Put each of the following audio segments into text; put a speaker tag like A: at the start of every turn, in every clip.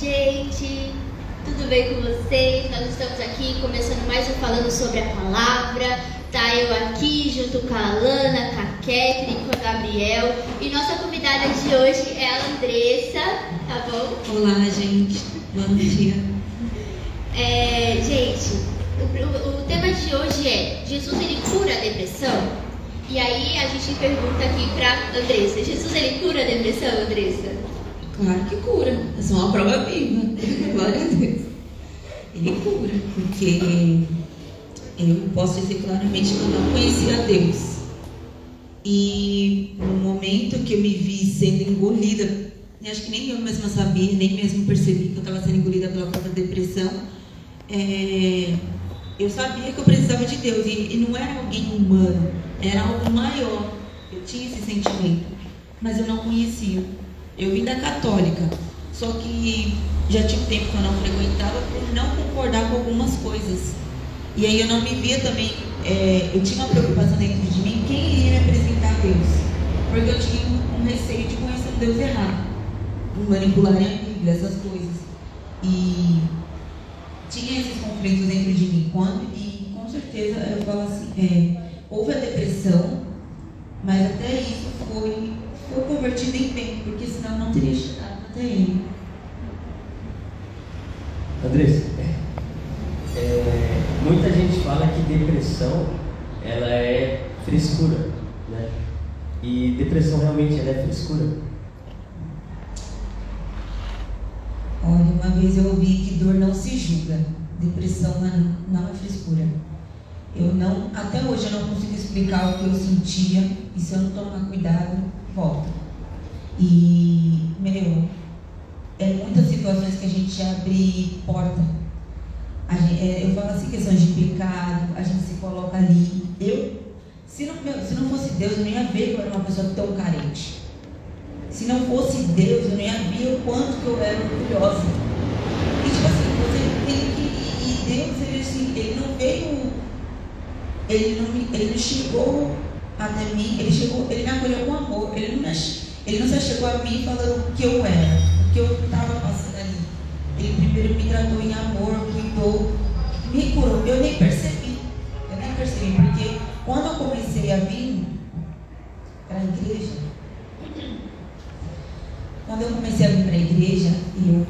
A: gente! Tudo bem com vocês? Nós estamos aqui começando mais um Falando sobre a Palavra. Tá eu aqui junto com a Alana, com a Catherine, com a Gabriel. E nossa convidada de hoje é a Andressa, tá bom?
B: Olá, gente. Bom dia.
A: É, gente, o, o, o tema de hoje é Jesus ele cura a depressão? E aí a gente pergunta aqui pra Andressa, Jesus ele cura a depressão, Andressa?
B: Claro que cura. É só uma prova viva. Glória a Deus. Ele cura, porque eu posso dizer claramente que eu não conhecia Deus. E no momento que eu me vi sendo engolida, acho que nem eu mesma sabia, nem mesmo percebi que eu estava sendo engolida pela própria depressão, é, eu sabia que eu precisava de Deus. E, e não era alguém humano, era algo maior. Eu tinha esse sentimento, mas eu não conhecia. Eu vim da católica, só que já tinha um tempo que eu não frequentava por não concordar com algumas coisas. E aí eu não me via também, é, eu tinha uma preocupação dentro de mim, quem iria me apresentar a Deus? Porque eu tinha um, receio de conhecer um Deus errado, manipularem a Bíblia, essas coisas. E tinha esses conflitos dentro de mim. Quando, e com certeza eu falo assim, é, houve a depressão, mas até isso foi foi convertido em bem, porque senão não teria chegado até ele.
C: Andressa, é, muita gente fala que depressão ela é frescura, né? E depressão realmente ela é frescura?
B: Olha, uma vez eu ouvi que dor não se julga, depressão não é frescura. Eu não, até hoje eu não consigo explicar o que eu sentia e se eu não tomar cuidado, volta. E, meu, é muitas situações que a gente abre porta. Gente, é, eu falo assim, questões de pecado, a gente se coloca ali. Eu, se não, meu, se não fosse Deus, eu não ia ver que eu era uma pessoa tão carente. Se não fosse Deus, eu não ia ver o quanto que eu era orgulhosa. E tipo assim, você tem que. E Deus, ele, assim, ele não veio. Ele não, ele chegou até mim, ele chegou, ele me acolheu com amor. Ele não, ele não chegou a mim falando o que eu era, o que eu estava passando ali. Ele primeiro me tratou em amor, cuidou, me curou. Eu nem percebi, eu nem percebi, porque quando eu comecei a vir para a igreja, quando eu comecei a vir para a igreja, eu,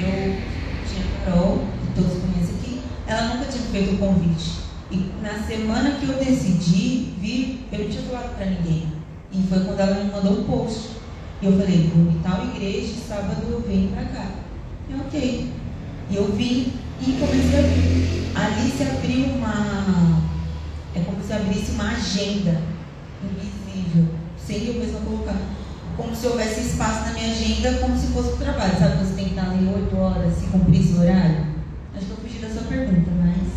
B: eu tinha a Carol, que todos conhecem aqui, ela nunca tinha feito o convite. E na semana que eu decidi vir, eu não tinha falado para ninguém. E foi quando ela me mandou um post. E eu falei, vou em tal igreja, sábado eu venho para cá. E ok. E eu vim e comecei a vir. Ali se abriu uma. É como se abrisse uma agenda invisível, sem eu mesma colocar. Como se houvesse espaço na minha agenda, como se fosse o trabalho. Sabe, você tem que estar ali 8 horas, se cumprir esse horário? Acho que eu fugi da sua pergunta, mas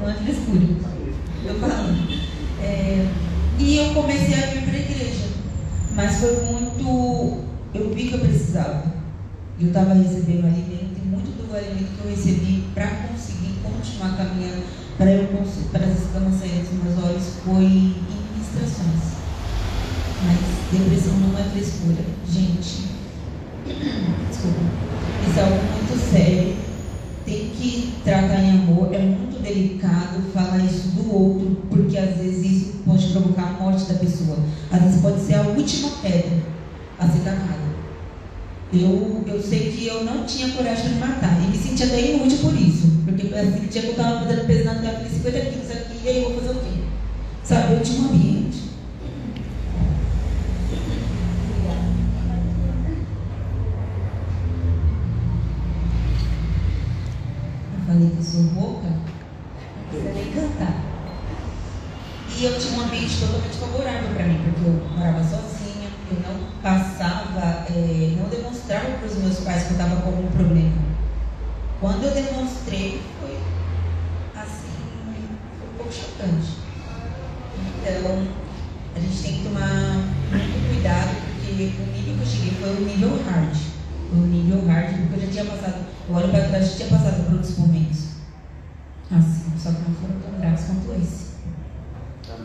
B: não é frescura. Falo. É, e eu comecei a vir para a igreja. Mas foi muito. Eu vi que eu precisava. Eu estava recebendo alimento e muito do alimento que eu recebi para conseguir continuar caminhando, para eu para as escamas saírem dos meus olhos, foi em ministrações. Mas depressão não é frescura. Gente, desculpa. Isso é algo muito sério tem que tratar em amor. É muito delicado falar isso do outro, porque às vezes isso pode provocar a morte da pessoa. Às vezes pode ser a última pedra a ser tacada. Eu, eu sei que eu não tinha coragem de me matar. E me sentia até inútil por isso. Porque assim, tinha que eu estava fazendo peso na terra, 50 quilos aqui, e aí eu vou fazer o quê? Sabe, eu tinha um ambiente. Falei que eu sou rouca, não precisa nem cantar. E eu tinha um ambiente totalmente favorável para mim, porque eu morava sozinha, eu não passava, é, não demonstrava para os meus pais que eu estava com algum problema. Quando eu demonstrei, foi assim, foi um pouco chocante. Então, a gente tem que tomar muito cuidado, porque o nível que eu cheguei foi o nível hard. O nível hard, porque eu já tinha passado o óleo para trás tinha passado por outros momentos. Assim, só que não foram tão graves quanto esse.
D: Tá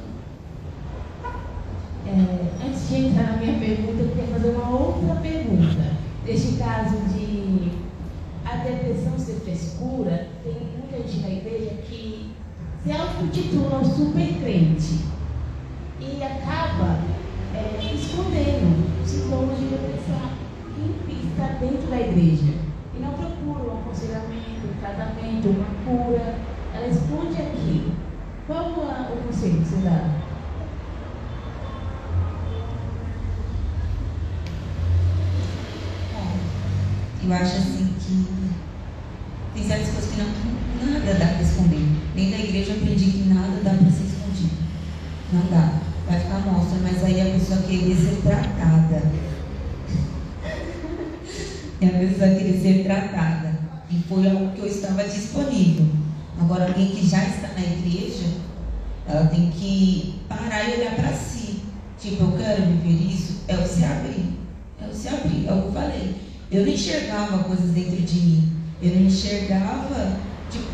D: é, antes de entrar na minha pergunta, eu queria fazer uma outra pergunta. Neste caso de a depressão ser frescura, tem muita gente na igreja que se autotitula um super crente e acaba é, escondendo sintomas de depressão que está dentro da igreja e não procura aconselhamento, um tratamento, uma cura. Ela esconde aquilo. Qual é o conselho que você dá?
B: Eu acho assim que tem certas coisas que não, nada dá para esconder. Nem da igreja eu aprendi que nada dá para ser escondido. Não dá. Vai ficar mostra, mas aí a pessoa querer ser tratada. e a pessoa querer ser tratada. E foi algo que eu estava disponível. Agora, alguém que já está na igreja, ela tem que parar e olhar para si. Tipo, eu quero viver isso, é o se abrir. É o se abrir, é o que eu falei. Eu não enxergava coisas dentro de mim. Eu não enxergava, tipo,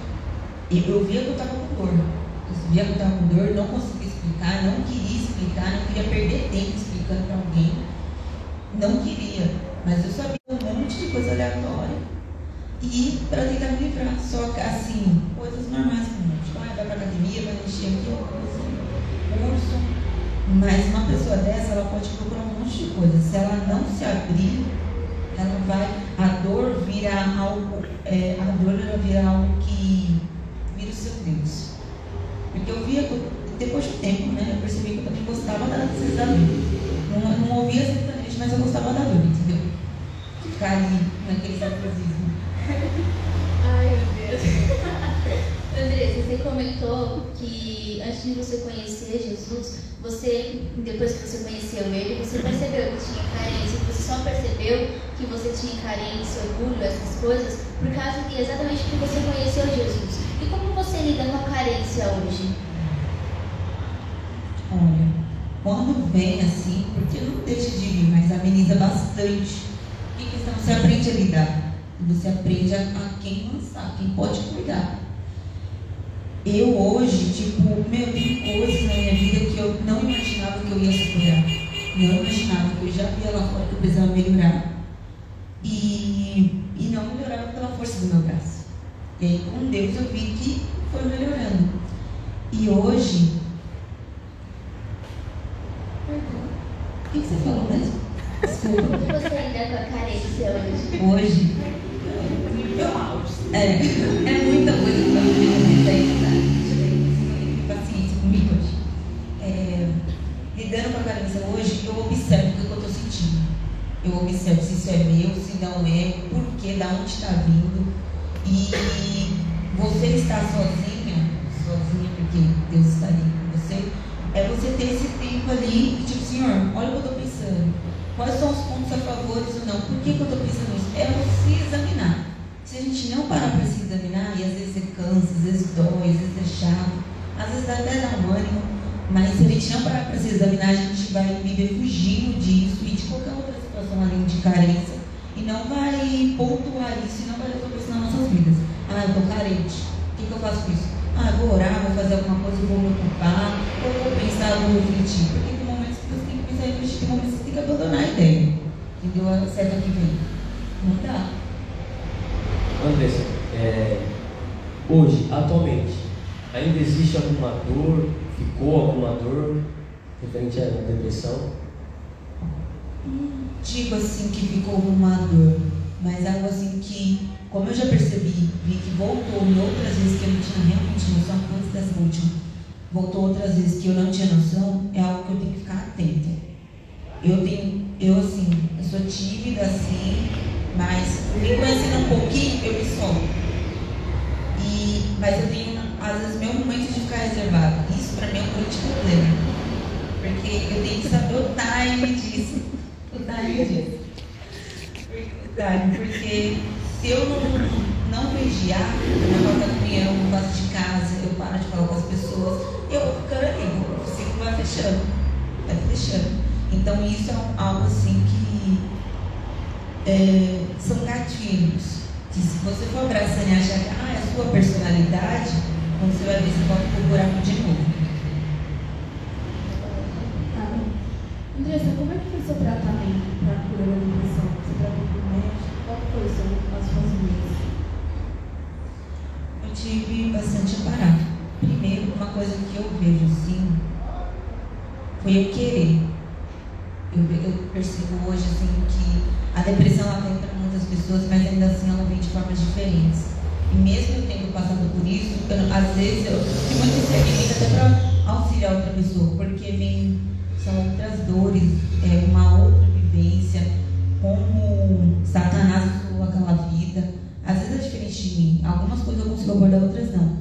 B: eu via que eu estava com dor. Eu via que eu estava com dor, não conseguia explicar, não queria explicar, não queria perder tempo explicando para alguém. Não queria. Mas eu sabia um monte de coisa aleatória. E para tentar me livrar. Só assim, coisas normais como tipo, ah, vai para academia, vai encher aqui, curso. Mas uma pessoa dessa, ela pode procurar um monte de coisa. Se ela não se abrir ela vai, a dor vira algo, é, a dor ela vira algo que vira o seu Deus. Porque eu via, depois de um tempo, né, eu percebi que eu também gostava da dor. Não, não ouvia sertanejo, mas eu gostava da dor, entendeu? Ficar ali naquele sacrifício.
A: Ai, meu Deus. Andressa, você comentou que antes de você conhecer Jesus, você, depois que você conheceu ele, você percebeu que tinha carência, você só percebeu que você tinha carência, orgulho, essas coisas, por causa de exatamente que você conheceu Jesus. E como você lida com a carência hoje?
B: Olha, quando vem assim, porque não deixa de vir, mas ameniza bastante. E questão, você aprende a lidar. Você aprende a, a quem lançar, quem pode cuidar. Eu hoje, tipo, meu, tem coisas na minha vida que eu não imaginava que eu ia superar. Não imaginava que eu já via lá fora que eu precisava melhorar. E, e não melhorava pela força do meu braço. E aí com Deus eu vi que foi melhorando. E hoje. O que você falou mesmo?
A: Desculpa. Como você lida com a carência hoje?
B: Hoje. É, é muita coisa observo o que eu estou sentindo. Eu observo se isso é meu, se não é, por que, da onde está vindo. E você está sozinha, sozinha porque Deus está ali com você, é você ter esse tempo ali, tipo, Senhor, olha o que eu estou pensando. Quais são os pontos a favor ou não? Por que, que eu estou pensando isso? É você examinar. Se a gente não parar para se examinar, e às vezes você cansa, às vezes dói, às vezes é chato, às vezes dá até dar um ânimo, mas se a gente não parar para se examinar, a gente vai viver fugindo disso e de qualquer outra situação além de carência e não vai pontuar isso e não vai resolver isso nas nossas vidas. Ah, eu estou carente. O que, que eu faço com isso? Ah, vou orar, vou fazer alguma coisa, vou me ocupar, ou vou pensar, vou refletir. Porque tem momentos que você tem que pensar e refletir, tem momentos que você tem que abandonar a ideia. Entendeu? A seta que vem. Não dá.
C: Andressa, é, hoje, atualmente, ainda existe alguma dor, ficou alguma dor referente à depressão?
B: Digo assim que ficou uma dor, mas algo assim que, como eu já percebi, vi que voltou em outras vezes que eu não tinha realmente noção, antes dessa última, voltou outras vezes que eu não tinha noção, é algo que eu tenho que ficar atenta. Eu tenho, eu assim, eu sou tímida assim, mas me conhecendo um pouquinho, eu me solto. E, mas eu tenho, às vezes, meu momento de ficar reservado. Isso para mim é um grande problema. Porque eu tenho que saber o time disso. O time disso. Porque se eu não, não vigiar, na porta da comunhão, no vaso de casa, eu paro de falar com as pessoas, eu vou ficando ali, o ciclo vai fechando. Vai fechando. Então isso é algo assim que é, são gatilhos. Que se você for abraçando e achar que ah, é a sua personalidade, você vai ver, você pode pro buraco de novo.
D: Andressa, como é que foi o seu tratamento para a cura da depressão? Você tratou com o médico? Qual foi o seu, as suas medidas?
B: Eu tive bastante aparato. Primeiro, uma coisa que eu vejo assim, foi eu querer. Eu, eu percebo hoje assim que a depressão vem para muitas pessoas, mas ainda assim ela vem de formas diferentes. E mesmo eu tendo passado por isso, eu, às vezes eu fico muito inserida até para auxiliar outra pessoa, porque vem são outras dores, é uma outra vivência, como Satanás usou aquela vida. Às vezes é diferente de mim. Algumas coisas eu consigo abordar, outras não.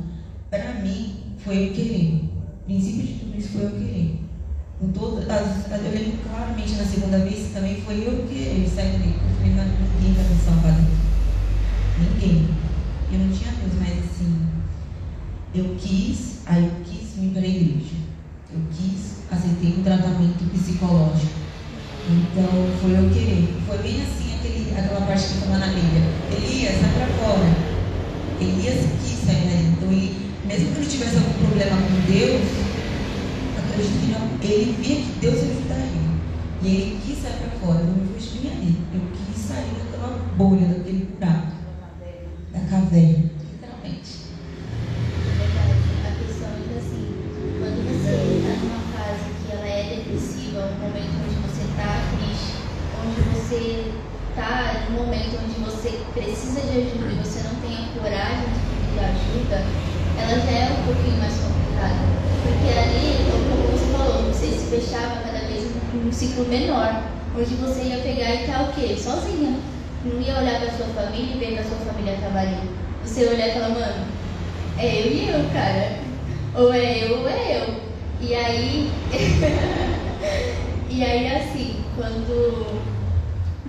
B: Para mim, foi eu querer. O princípio de tudo isso foi eu querer. Todas as, eu lembro claramente na segunda vez também foi eu que saí dali. Eu falei, não, ninguém vai me salvar daqui. Ninguém. Eu não tinha Deus, mas assim, eu quis, aí eu quis vir para a igreja. Eu quis, aceitei um tratamento psicológico. Então foi eu querer. Foi bem assim aquele, aquela parte que falou na Bíblia. Elias, sai para fora. Elias quis sair daí. Então, ele, mesmo que ele tivesse algum problema com Deus, acredito que não, ele via que Deus ajudaria. E ele quis sair para fora. Eu não fui bem ali. Eu quis sair daquela bolha, daquele buraco, da caverna.
A: você está em um momento onde você precisa de ajuda e você não tem a coragem de pedir ajuda, ela já é um pouquinho mais complicada. Porque ali, como você falou, você se fechava cada vez em um ciclo menor, onde você ia pegar e estar tá o quê? Sozinha. Não ia olhar para sua família e ver que a sua família estava ali. Você ia olhar e falar, mano, é eu e eu, cara. Ou é eu ou é eu. E aí. e aí assim, quando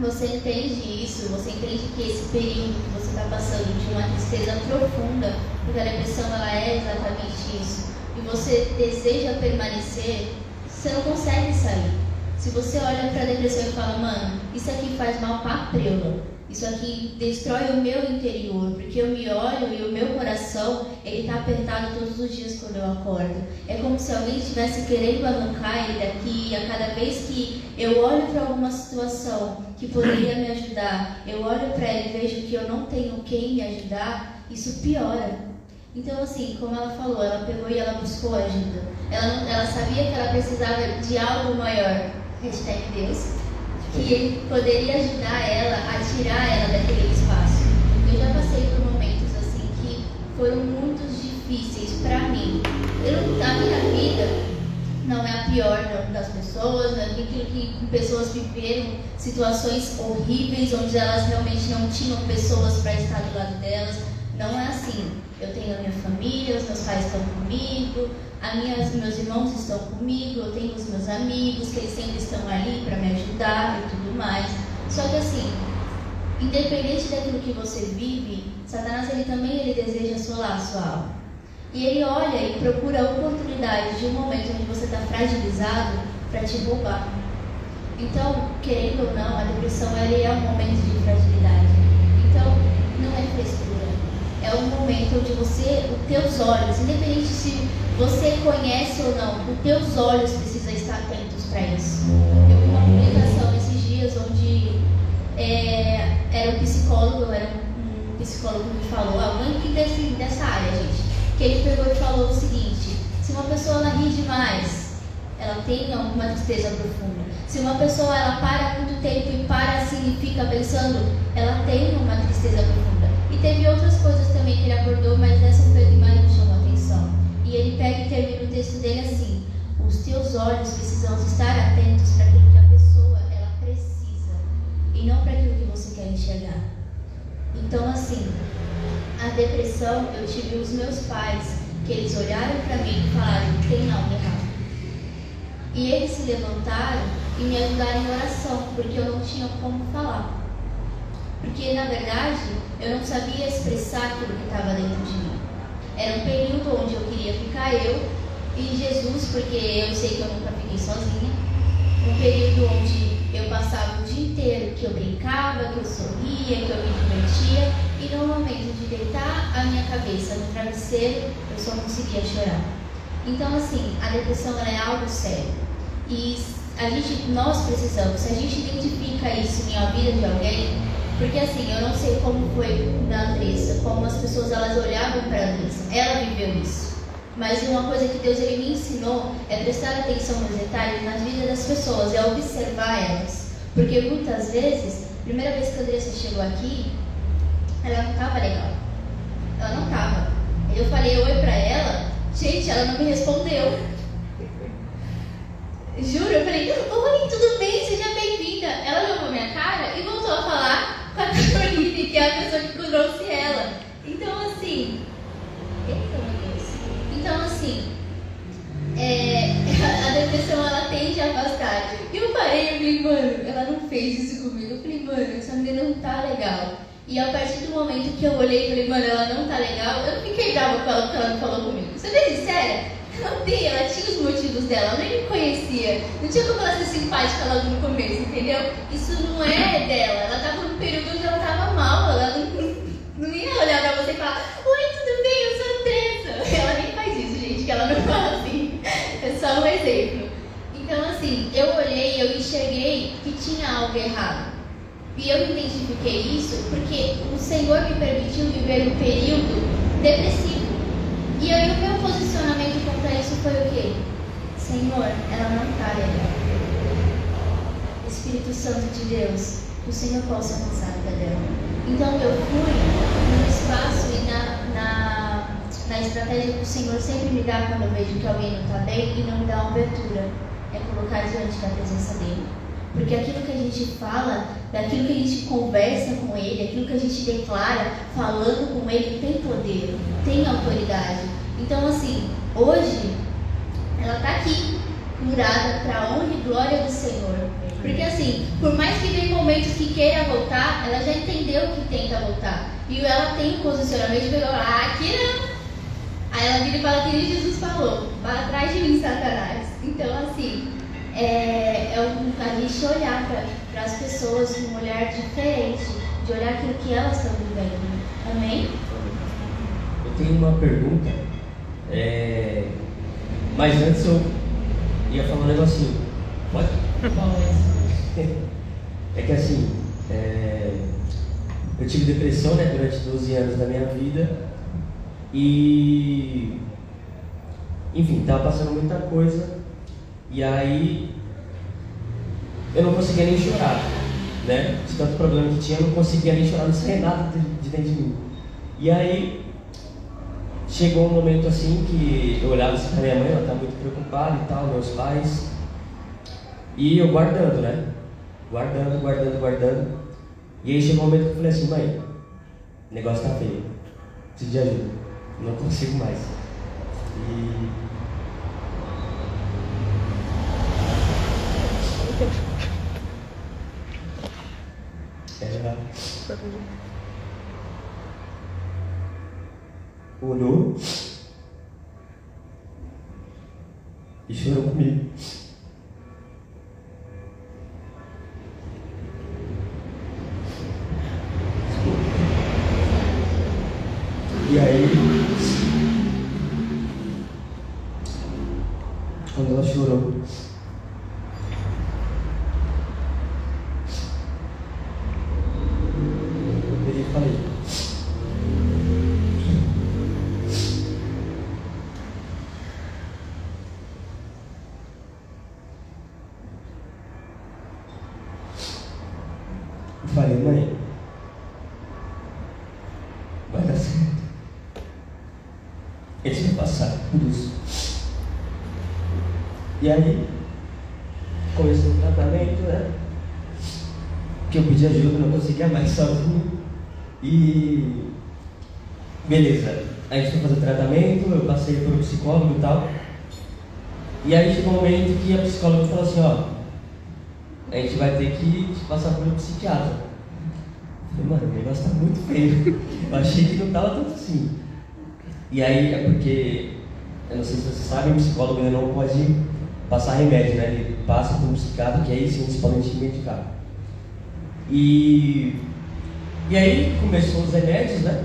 A: você entende isso, você entende que esse período que você está passando de uma tristeza profunda, porque a depressão ela é exatamente isso, e você deseja permanecer, você não consegue sair. Se você olha para a depressão e fala, mano, isso aqui faz mal para a preula, isso aqui destrói o meu interior, porque eu me olho e o meu coração, ele está apertado todos os dias quando eu acordo. É como se alguém estivesse querendo arrancar ele daqui e a cada vez que eu olho para alguma situação que poderia me ajudar, eu olho para ele e vejo que eu não tenho quem me ajudar, isso piora. Então, assim, como ela falou, ela pegou e ela buscou ajuda. Ela, ela sabia que ela precisava de algo maior. Hashtag Deus que poderia ajudar ela a tirar ela daquele espaço. Eu já passei por momentos assim que foram muito difíceis para mim. Eu, a minha vida não é a pior das pessoas, não é aquilo que pessoas viveram situações horríveis onde elas realmente não tinham pessoas para estar do lado delas. Não é assim. Eu tenho a minha família, os meus pais estão comigo, a minhas, meus irmãos estão comigo, eu tenho os meus amigos, que eles sempre estão ali para me ajudar e tudo mais. Só que assim, independente daquilo que você vive, Satanás ele também ele deseja assolar a sua alma. E ele olha e procura oportunidades de um momento onde você está fragilizado para te roubar. Então, querendo ou não, a depressão ele é um momento de fragilidade. Então, não é frescura. É um momento onde você, os teus olhos, independente se você conhece ou não, os teus olhos precisam estar atentos para isso. Eu vi uma publicação esses dias onde é, era um psicólogo, era um, psicólogo que me falou, alguém que desse, dessa área, gente, que ele pegou e falou o seguinte, se uma pessoa ela ri demais, ela tem alguma tristeza profunda. Se uma pessoa ela para muito tempo e para assim e fica pensando, ela tem uma tristeza profunda. Teve outras coisas também que ele abordou, mas dessa foi que mais me chamou a atenção. E ele pega e termina o texto dele assim: Os teus olhos precisam estar atentos para aquilo que a pessoa ela precisa e não para aquilo que você quer enxergar. Então, assim, a depressão, eu tive os meus pais que eles olharam para mim e falaram: tem algo errado. E eles se levantaram e me ajudaram em oração, porque eu não tinha como falar. Porque, na verdade, eu não sabia expressar aquilo que estava dentro de mim. Era um período onde eu queria ficar eu e Jesus, porque eu sei que eu nunca fiquei sozinha. Um período onde eu passava o dia inteiro que eu brincava, que eu sorria, que eu me divertia, e no momento de deitar a minha cabeça no travesseiro, eu só conseguia chorar. Então, assim, a depressão é algo sério. E a gente, nós precisamos, se a gente identifica isso em a vida de alguém, porque assim, eu não sei como foi na Andressa, como as pessoas elas olhavam para Andressa. Ela viveu isso. Mas uma coisa que Deus ele me ensinou é prestar atenção nos detalhes nas vidas das pessoas, é observar elas. Porque muitas vezes, primeira vez que a Andressa chegou aqui, ela não tava legal. Ela não tava. Eu falei oi pra ela, gente, ela não me respondeu. Juro, eu falei, oi, tudo bem? Seja bem-vinda. Ela olhou minha cara e voltou a falar com a Caroline, que é a pessoa que trouxe ela. Então, assim. Então, assim. É, a depressão ela tende a afastar. E eu parei e falei, mano, ela não fez isso comigo. Eu falei, mano, essa menina não tá legal. E a partir do momento que eu olhei e falei, mano, ela não tá legal, eu não fiquei brava com ela porque ela não falou comigo. Você vê sincera? Tem, ela tinha os motivos dela, ela nem me conhecia. Não tinha como ela ser simpática logo no começo, entendeu? Isso não é dela. Ela tava num período onde ela tava mal, ela não, não ia olhar pra você e falar, oi, tudo bem, eu sou Andressa. Ela nem faz isso, gente, que ela não fala assim. É só um exemplo. Então, assim, eu olhei, eu enxerguei que tinha algo errado. E eu identifiquei isso porque o Senhor me permitiu viver um período depressivo. E aí o meu posicionamento contra isso foi o quê? Senhor, ela não está legal. Espírito Santo de Deus, que o Senhor possa alcançar a dela. Então eu fui no espaço e na, na, na estratégia que o Senhor sempre me dá quando eu vejo que alguém não está bem e não me dá abertura. É colocar diante da presença dele. Porque aquilo que a gente fala, daquilo que a gente conversa com ele, aquilo que a gente declara, falando com ele, tem poder, tem autoridade. Então, assim, hoje, ela está aqui, curada para a honra e glória do Senhor. Porque, assim, por mais que tenha momentos que queira voltar, ela já entendeu que tenta voltar. E ela tem um posicionamento de ah, aqui não. Aí ela vira e fala que Jesus falou, para trás de mim, Satanás. Então, assim, é, é um, a gente olhar para as pessoas com um olhar diferente, de olhar aquilo que elas estão vivendo. Amém?
C: Eu tenho uma pergunta, é, mas antes eu ia falar um negocinho. Pode? É que assim, é, eu tive depressão né, durante 12 anos da minha vida e enfim, estava passando muita coisa e aí eu não conseguia nem chorar, né? De tanto problema que tinha, eu não conseguia nem chorar, não saía nada de dentro de mim. E aí chegou um momento assim que eu olhava assim pra minha mãe, ela tá muito preocupada e tal, meus pais. E eu guardando, né? Guardando, guardando, guardando. E aí chegou um momento que eu falei assim, mãe, o negócio tá feio. Preciso de ajuda. Não consigo mais. E Ela olhou e chorou comigo. E aí, quando ela chorou, E aí, começou o tratamento, né? Que eu pedi conseguia mais sozinho. E beleza, a gente foi fazer tratamento, eu passei por um psicólogo e tal. E aí chegou um momento que a psicóloga falou assim, ó, a gente vai ter que passar por um psiquiatra. Eu falei, mano, o negócio tá muito feio. Eu achei que não tava tanto assim. E aí é porque, eu não sei se vocês sabem, o psicólogo ainda não pode passar remédio, né? Ele passa por um psiquiatra que aí sim eles podem te medicar. E, e aí começou os remédios, né?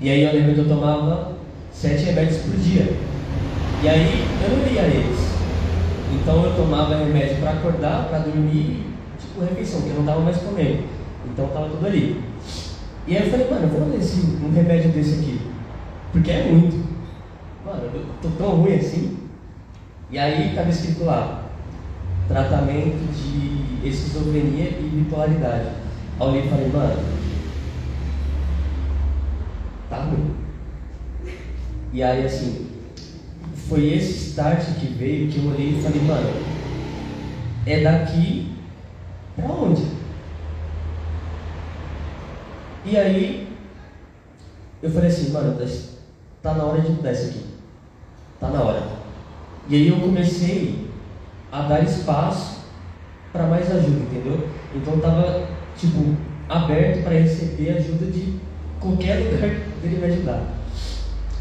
C: E aí eu lembro que eu tomava sete remédios por dia. E aí eu não lia eles. Então eu tomava remédio para acordar, para dormir, tipo refeição, porque eu não estava mais comendo. Então estava tudo ali. E aí eu falei, mano, vou ler um remédio desse aqui. Porque é muito. Mano, eu tô tão ruim assim. E aí estava escrito lá, tratamento de esquizofrenia e bipolaridade. Aí eu e falei, mano, tá ruim. E aí assim, foi esse start que veio que eu olhei e falei, mano, é daqui pra onde? E aí eu falei assim, mano, tá na hora de mudar isso aqui. Tá na hora. E aí eu comecei a dar espaço para mais ajuda, entendeu? Então tava, tipo, aberto para receber ajuda de qualquer lugar que ele me ajudar.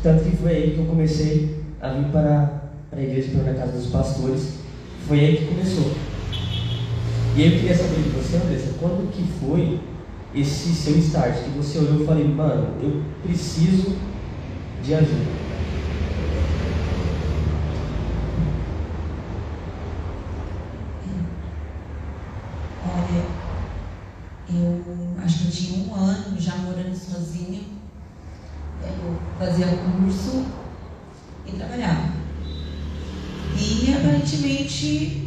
C: Tanto que foi aí que eu comecei a vir para, para a igreja, para a casa dos pastores. Foi aí que começou. E aí eu queria saber de você, Andressa, quando que foi esse seu start? Que você olhou e falou, mano, eu preciso de ajuda.
B: Eu acho que eu tinha um morando sozinha. Eu fazia curso e trabalhava. E aparentemente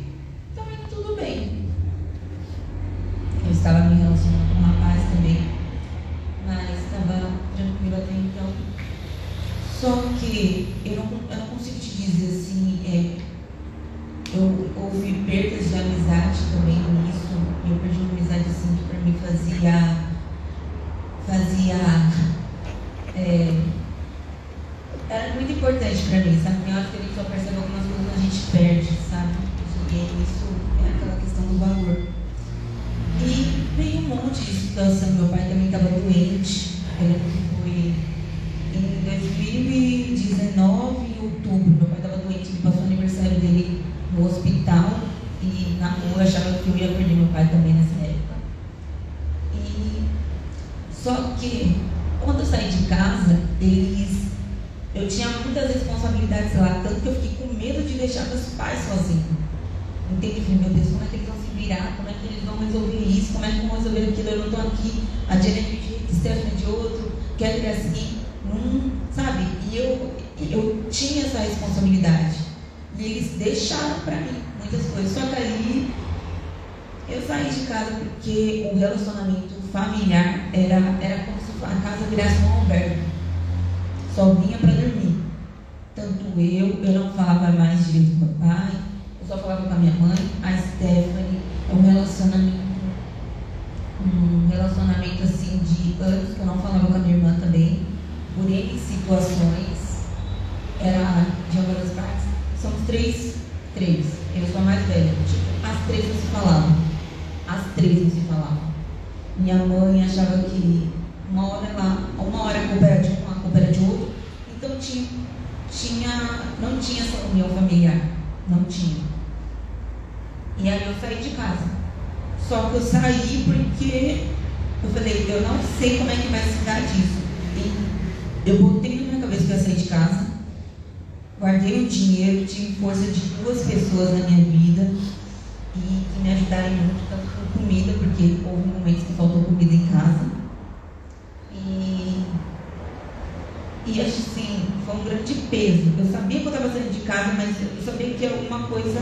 B: coisa.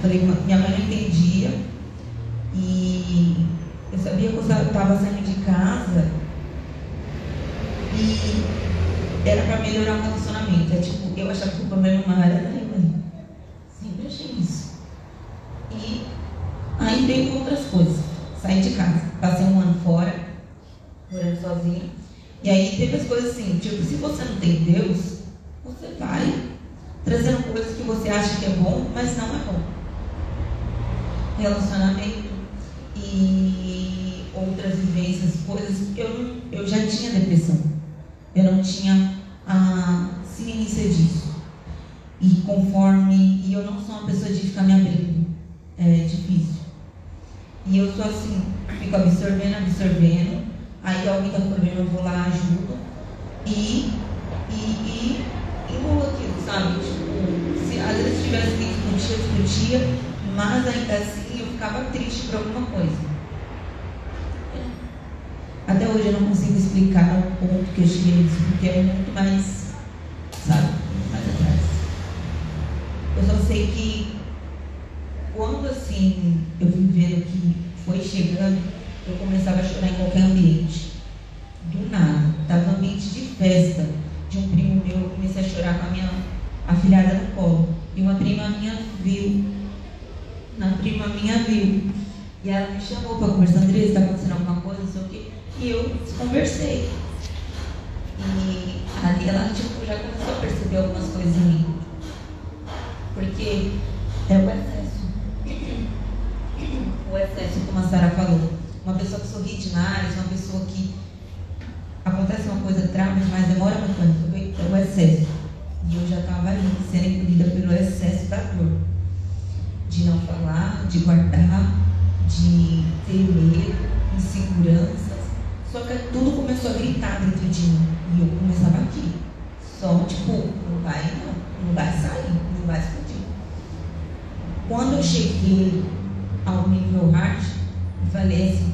B: Falei, minha mãe não entendia. E eu sabia que eu estava saindo de casa. E era para melhorar o relacionamento. É tipo, eu achava que o problema maior era da minha mãe. Sempre achei isso. E aí veio outras coisas. Saí de casa, passei um ano fora, morando sozinha. E aí teve as coisas assim, tipo, se você não tem Deus, você vai trazendo coisas que você acha que é bom, mas não é bom. Relacionamento e outras vivências, coisas. Eu, eu já tinha depressão. Eu não tinha a ciência disso. E conforme. E eu não sou uma pessoa de ficar me abrindo. É difícil. E eu sou assim, fico absorvendo, absorvendo. Aí alguém dá problema, eu vou lá, ajudo. E. para qualquer ambiente. dentro de mim. E eu começava aqui. Só, tipo, não vai não, não vai sair, não vai explodir. Quando eu cheguei ao nível hard, falei assim,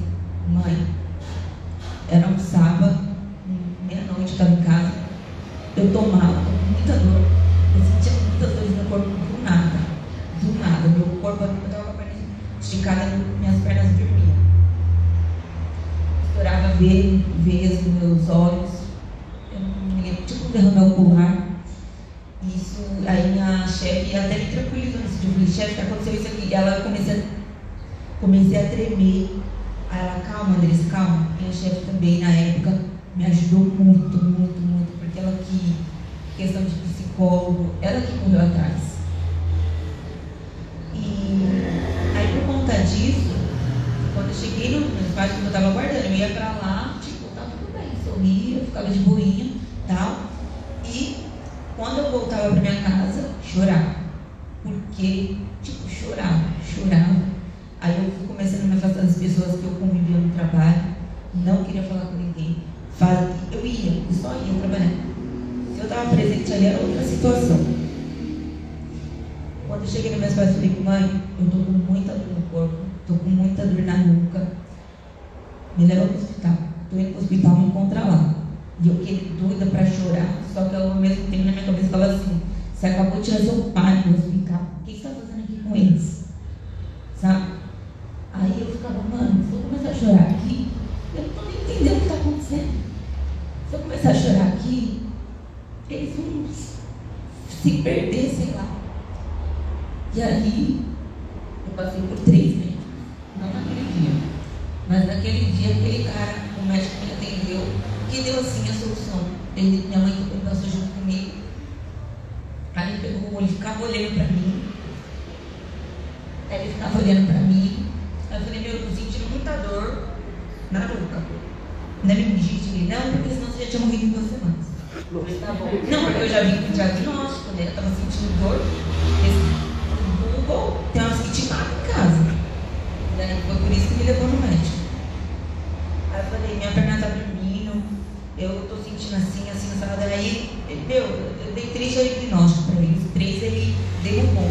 B: Ainda me pedi, não, porque senão você já tinha morrido em duas semanas. Mas tá bom. Não, porque eu já vim com diagnóstico, né? Eu tava sentindo dor. Esse Google tem umas que te matam em casa. Né? Foi por isso que me levou no médico. Aí eu falei, minha perna tá dormindo, eu tô sentindo assim, assim, essa Aí, meu, eu dei três diagnósticos pra ele. Os três ele derrubou.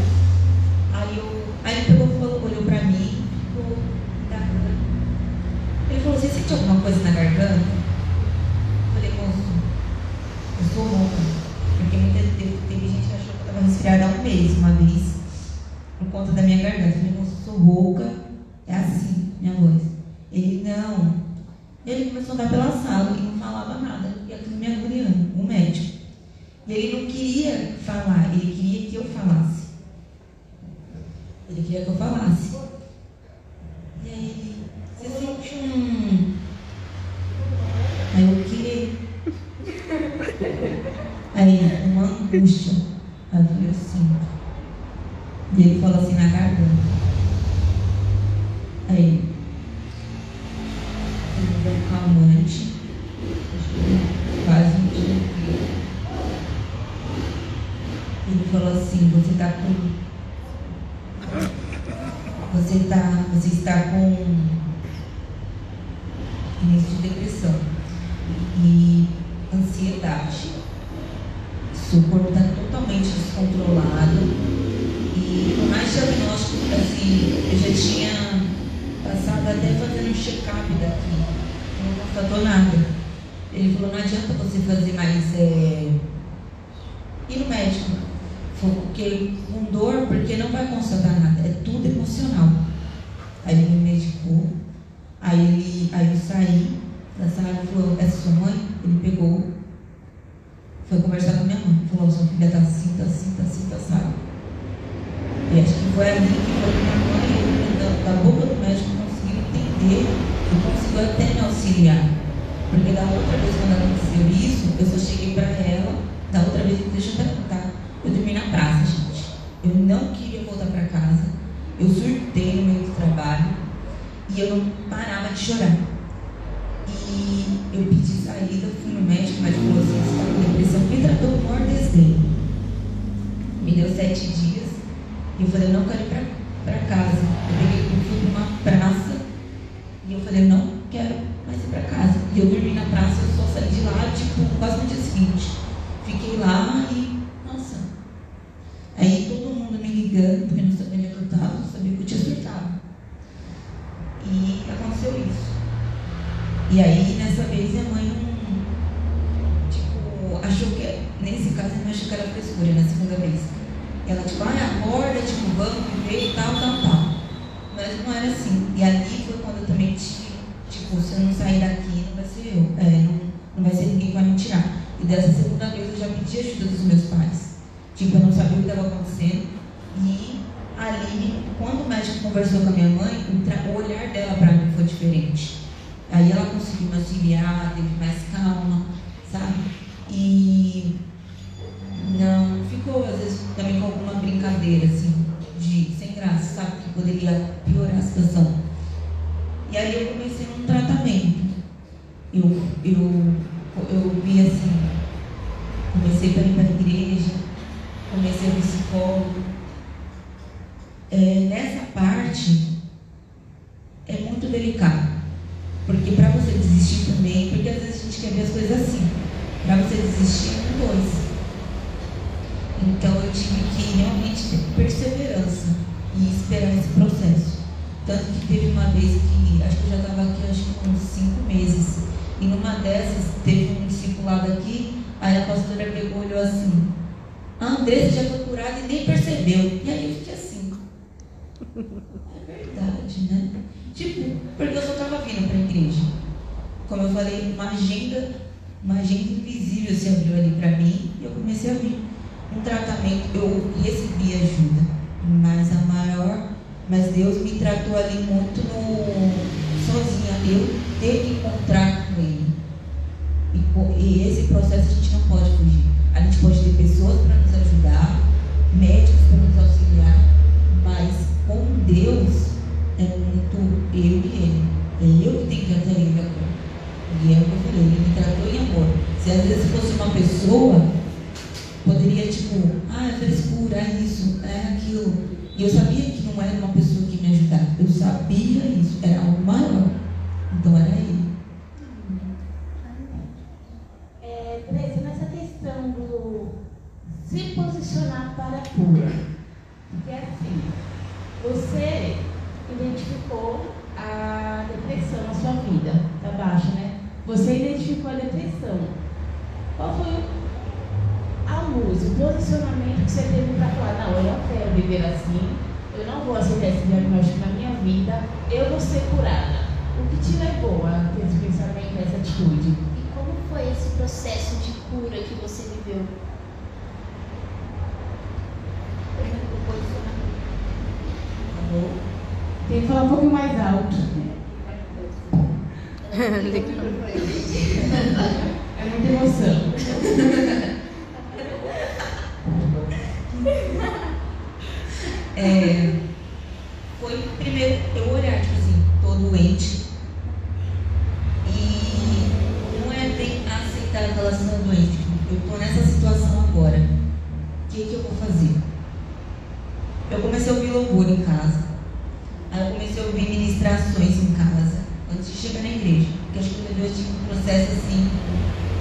B: auxiliar. Porque da outra vez, quando aconteceu isso, eu só cheguei para ela, da outra vez, deixa eu perguntar. Eu dormi na praça, gente. Eu não queria voltar para casa. Eu surtei no meio do trabalho e eu não parava de chorar. здесь, сюда vezes já foi curado e nem percebeu. E aí eu fiquei assim. É verdade, né? Tipo, porque eu só estava vindo para a igreja. Como eu falei, uma agenda, uma agenda invisível se abriu ali para mim e eu comecei a vir. Um tratamento, eu recebi ajuda, mas a maior, mas Deus me tratou ali muito no, sozinha. Eu teve que encontrar com Ele. E, e esse processo a gente não pode fugir. A gente pode ter pessoas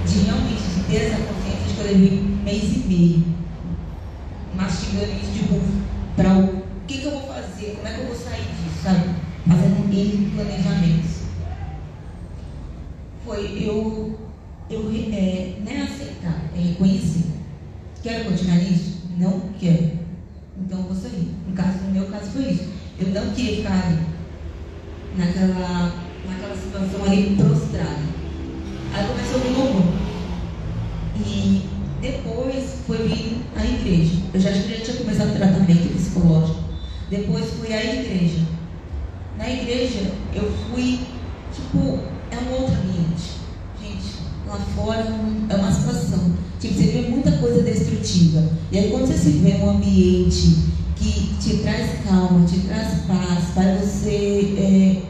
B: de realmente de ter essa consciência de poder vir um mês e meio mastigando isso de novo para o que, que eu vou fazer, como é que eu vou sair disso, sabe? Fazendo ele planejamento. Foi eu, eu é, não é aceitar, é reconhecer. Quero continuar nisso? Não quero. Então eu vou sair. No, caso, no meu caso foi isso. Eu não queria ficar ali, naquela, naquela situação ali prostrada. Eu já, tinha começado o tratamento psicológico. Depois fui à igreja. Na igreja eu fui, tipo, é um outro ambiente. Gente, lá fora é uma situação. Tipo, você vê muita coisa destrutiva. E aí quando você se vê um ambiente que te traz calma, te traz paz, faz você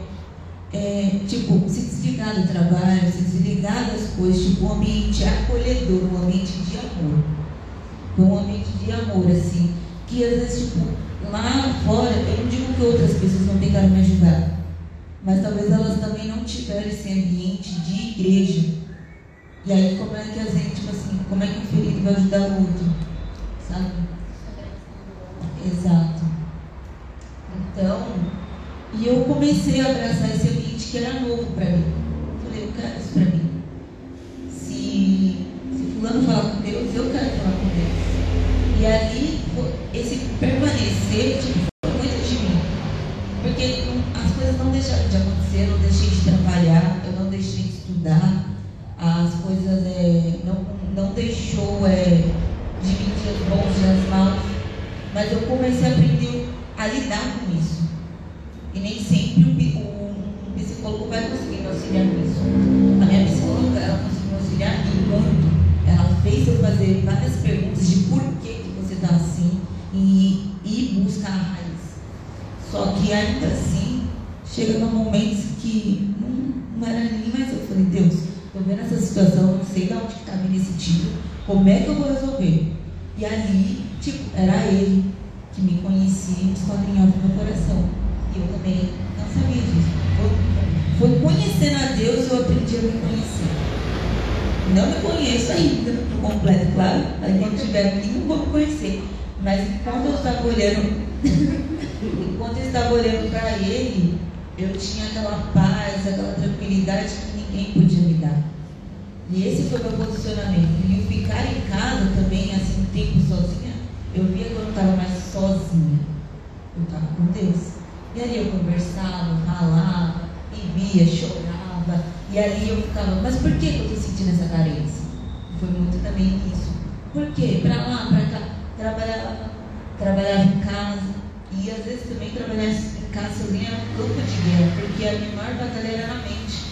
B: é, é, tipo, se desligar do trabalho, se desligar das coisas, tipo, um ambiente acolhedor, um ambiente de amor. Um ambiente de amor, assim, às vezes, tipo, lá fora, eu não digo que outras pessoas não tentaram me ajudar, mas talvez elas também não tiveram esse ambiente de igreja. E aí como é que a gente, tipo assim, como é que um ferido vai ajudar o outro? Sabe? Exato. Então, e eu comecei a abraçar esse ambiente que era novo para mim. Falei, eu quero isso para mim. Se, se fulano falar com Deus, eu quero falar com Deus. E ali, esse permanecer tipo, foi muito de mim. Porque as coisas não deixaram de acontecer, eu não deixei de trabalhar, eu não deixei de estudar, as coisas é, não, não deixou é, de vir dias bons, dias maus. Mas eu comecei a aprender a lidar com isso. E nem sempre o, o, o psicólogo vai conseguir me auxiliar nisso. A minha psicóloga, ela conseguiu me auxiliar e muito. Ela fez eu fazer várias perguntas de por que, que você está assim e ir buscar a raiz. Só que ainda assim, chega num momento que não, não era nem mais eu. Falei, Deus, estou vendo essa situação, não sei de onde está vindo esse tiro, como é que eu vou resolver? E ali, tipo, era ele que me conhecia esquadrinhava no meu coração. E eu também não sabia disso. Foi, foi conhecendo a Deus eu aprendi a me conhecer. Não me conheço ainda por completo, claro. Aí quando estiver aqui não vou me conhecer. Mas enquanto eu estava olhando, enquanto eu estava olhando para ele, eu tinha aquela paz, aquela tranquilidade que ninguém podia me dar. E esse foi meu posicionamento. E ficar em casa também, assim, um tempo sozinha, eu via que eu não estava mais sozinha. Eu estava com Deus. E ali eu conversava, falava, e via, chorava. E ali eu ficava, mas por que eu estou sentindo essa carência? Foi muito também isso. Por quê? Para lá, para cá. Trabalhava, trabalhava em casa. E às vezes também trabalhar em casa sozinha era um campo de guerra, porque a minha maior batalha era na mente.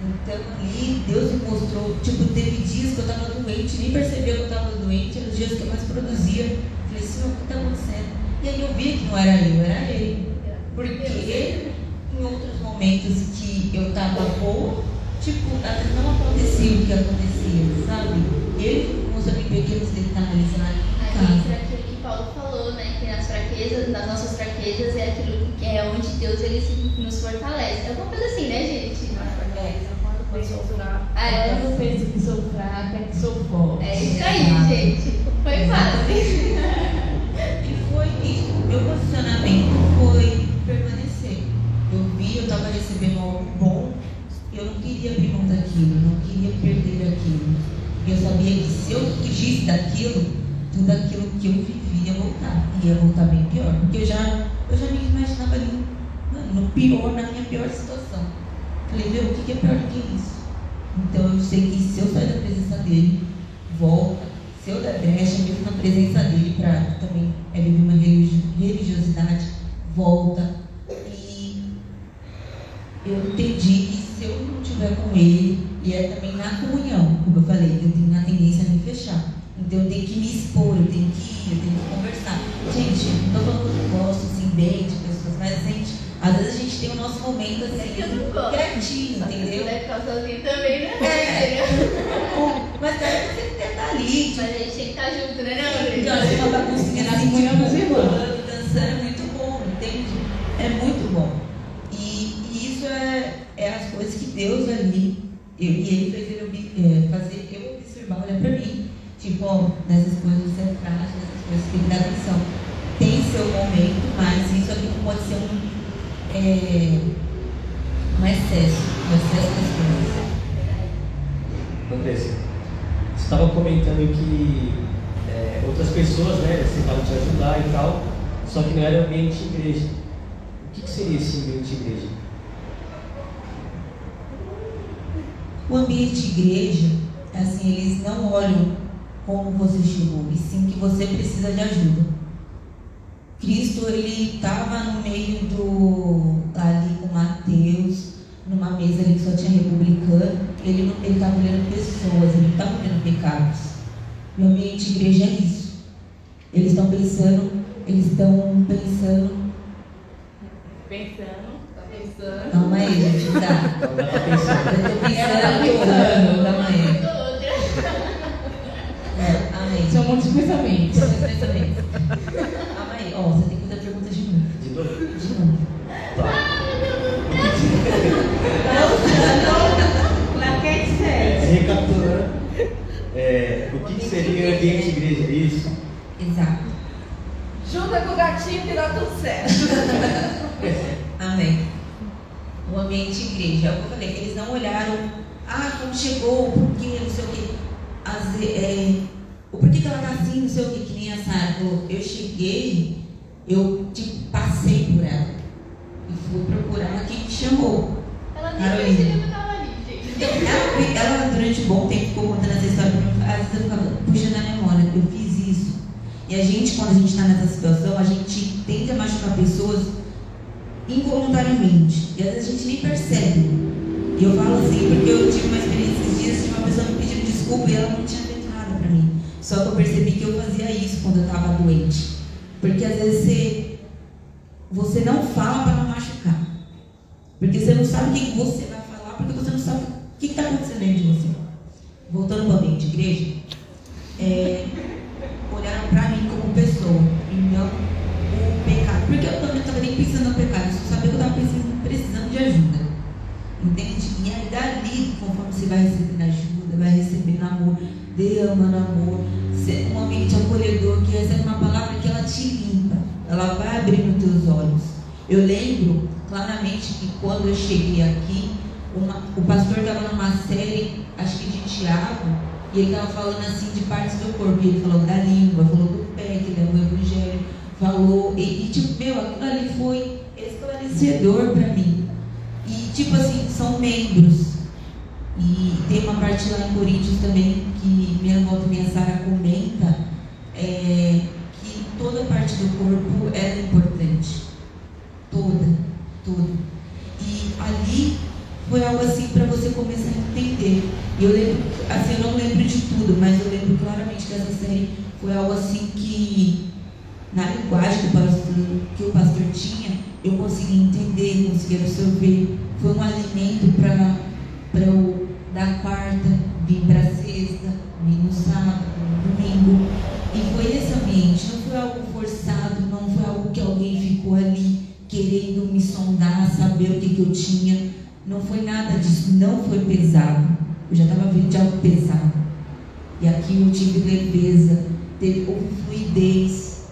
B: Então ali Deus me mostrou, tipo, teve dias que eu estava doente, nem percebia que eu estava doente, eram os dias que eu mais produzia. Falei, Senhor, o que está acontecendo? E aí eu vi que não era eu, era ele. Porque em outros momentos que eu estava boa, tipo, não acontecia o que acontecia, sabe? Ele mostrou em pequenos detalhes lá.
A: Aí aquilo que Paulo falou, fraquezas, nas nossas fraquezas é aquilo que é onde Deus ele nos fortalece. É uma coisa assim, né, gente?
D: É, quando sou fraca.
A: É.
D: Quando eu penso que sou fraca, é que sou forte.
A: É isso aí, gente. Foi fácil.
B: E foi isso. Meu posicionamento foi permanecer. Eu vi, eu estava recebendo algo bom, eu não queria abrir mão daquilo, não queria perder aquilo. E eu sabia que se eu fugisse daquilo, tudo aquilo que eu vivi ia voltar. Ia voltar bem pior. Porque eu já, eu já me imaginava ali, no pior, na minha pior situação. Falei, meu, o que é pior do que isso? Então eu sei que se eu sair da presença dele, volta. Se eu der brecha, mesmo na presença dele, para também é viver uma religiosidade, volta. E eu entendi que se eu não estiver com ele, e é também na comunhão, como eu falei, eu tenho a tendência a me fechar. Então eu tenho que me expor,
A: é,
C: o
B: porquê que ela tá assim, não sei o quê, que nem a Sara falou. Eu cheguei, eu tipo, passei por ela. E fui procurar quem me chamou.
A: Ela nem
B: Carolina.
A: percebeu que eu tava ali, gente.
B: Ela, ela, durante um bom tempo, ficou contando essa história pra mim. Às vezes eu ficava puxando a memória, eu fiz isso. E a gente, quando a gente está nessa situação, a gente tende a machucar pessoas involuntariamente. E às vezes a gente nem percebe. E eu falo assim porque eu tive uma experiência esses dias de uma pessoa me pedindo desculpa e ela não tinha feito nada pra mim. Só que eu percebi que eu fazia isso quando eu estava doente. Porque às vezes você, você não fala para não machucar. Porque você não sabe o que você vai falar, porque você não sabe o que está acontecendo dentro de você. Voltando para o ambiente de igreja, é, olharam para mim como pessoa e não o pecado. Porque eu também estava nem pensando no pecado, eu só sabia que eu estava precisando, precisando de ajuda. Entende? E aí dali, conforme você vai recebendo ajuda, vai recebendo amor, derramando amor, Eu lembro claramente que quando eu cheguei aqui, uma- o pastor estava numa série, acho que de Tiago, e ele estava falando assim de partes do corpo. E ele falou da língua, falou do pé, que leva o evangelho, falou. E, e, tipo, meu, aquilo ali foi esclarecedor para mim. E tipo assim, são membros. E tem uma parte lá em Coríntios também que minha volta minha Sara comenta é, que toda parte do corpo é importante. Toda, toda. E ali foi algo assim para você começar a entender. E eu lembro, assim, eu não lembro de tudo, mas eu lembro claramente que essa série foi algo assim que, na linguagem que o pastor, que o pastor tinha, eu consegui entender, consegui absorver. Foi um alimento para eu dar quarta, vir para sexta, vir no sábado, no domingo. E foi nesse ambiente, não foi algo forçado, não foi algo que alguém ficou ali querendo me sondar, saber o que, que eu tinha. Não foi nada disso, não foi pesado. Eu já estava vindo de algo pesado. E aqui eu tive leveza, teve, houve fluidez.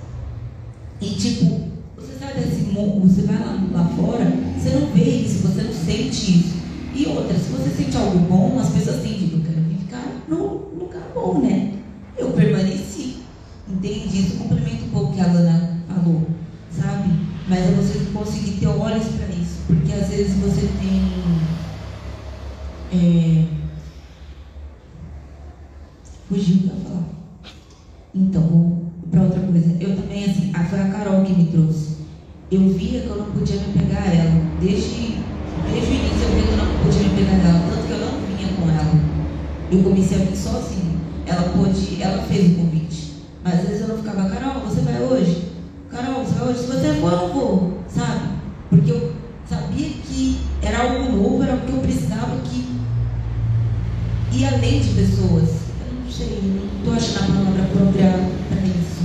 B: E tipo, você sai desse mundo, você vai lá, lá fora, você não vê isso, você não sente isso. E outra, se você sente algo bom, as pessoas têm eu quero ficar no lugar bom, né? Eu permaneci. Entende? Isso complementa um pouco que a Lana falou, sabe? Mas é você conseguir ter olhos para isso. Porque às vezes você tem. É, fugiu para falar. Então, vou para outra coisa. Eu também, assim, ah, foi a Carol que me trouxe. Eu via que eu não podia me pegar ela. Desde, desde o início eu via que eu não podia me pegar ela. Tanto que eu não vinha com ela. Eu comecei a sozinha. Ela pôde, ela fez o convite. Mas às vezes eu não ficava, Carol, você vai hoje? Carol, você vai hoje? Se você for, eu não vou, sabe? Porque eu sabia que era algo novo, era algo que eu precisava que ia além de pessoas. Eu não sei, eu não estou achando a palavra própria para isso.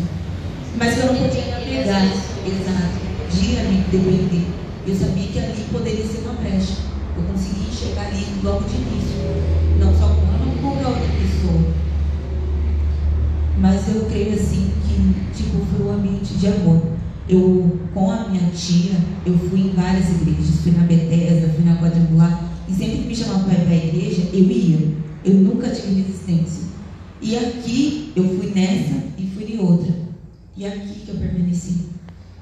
B: Mas eu não podia me pegar. Exato. Podia me depender. Eu sabia que ali poderia ser uma brecha. Eu consegui enxergar ali logo de início. Não só com ela, mas com qualquer outra pessoa. Mas eu creio assim que tipo, foi um ambiente de amor. Eu, com a minha tia, eu fui em várias igrejas, fui na Bethesda, fui na quadrangular, e sempre que me chamavam para ir para a igreja, eu ia. Eu nunca tive resistência. E aqui eu fui nessa e fui em outra. E aqui que eu permaneci.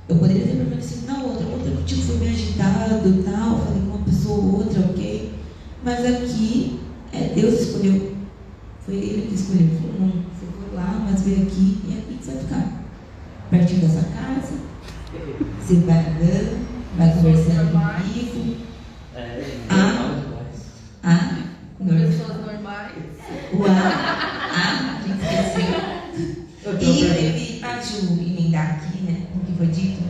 B: Eu poderia ter permanecido na outra. Outra que tipo, foi meio agitado e tal, falei com uma pessoa ou outra, ok. Mas aqui é é, Deus escolheu. Foi ele que escolheu. Falou, não, você foi lá, mas veio aqui e é aqui que você vai ficar. Pertinho da sua casa. Você vai andando, vai conversando comigo.
C: É,
B: Ah. Ah,
E: Com
B: normal.
E: pessoas normais.
B: O A. A, a gente esqueceu. E teve, a Ju emendar aqui, né, o que foi dito.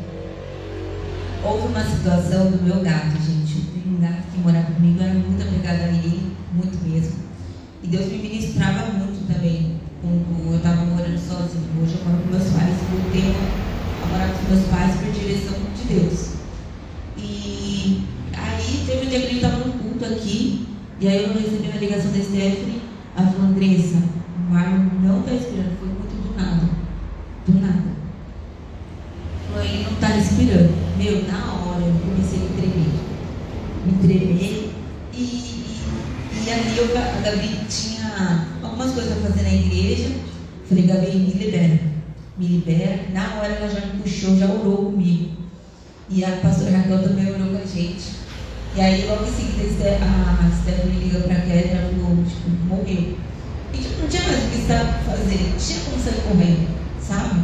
B: Houve uma situação do meu gato, gente. O gato que morava comigo era muito apegado a ele, muito mesmo. E Deus me ministrava muito também quando eu estava morando sozinha. Hoje eu moro com meus pais, voltei a morar com meus pais por direção de Deus. E aí teve um dia que gente estava no culto aqui, e aí eu recebi uma ligação da Stephanie, ela falou, Andressa, o Marlon não está respirando, foi muito do nada. Do nada. Falou, ele não está respirando. Meu, na hora eu comecei a me tremer. Me tremer. E, e, e ali eu, a Gabi tinha algumas coisas para fazer na igreja. Falei, Gabi, me libera. Me libera. Na hora ela já me puxou, já orou comigo. E a pastora Raquel também orou com a gente. E aí logo em seguida a Ste- a Stephanie liga pra Kelly e ela falou, tipo, morreu. E tipo, não tinha mais o que fazer, tinha como sair correndo, sabe?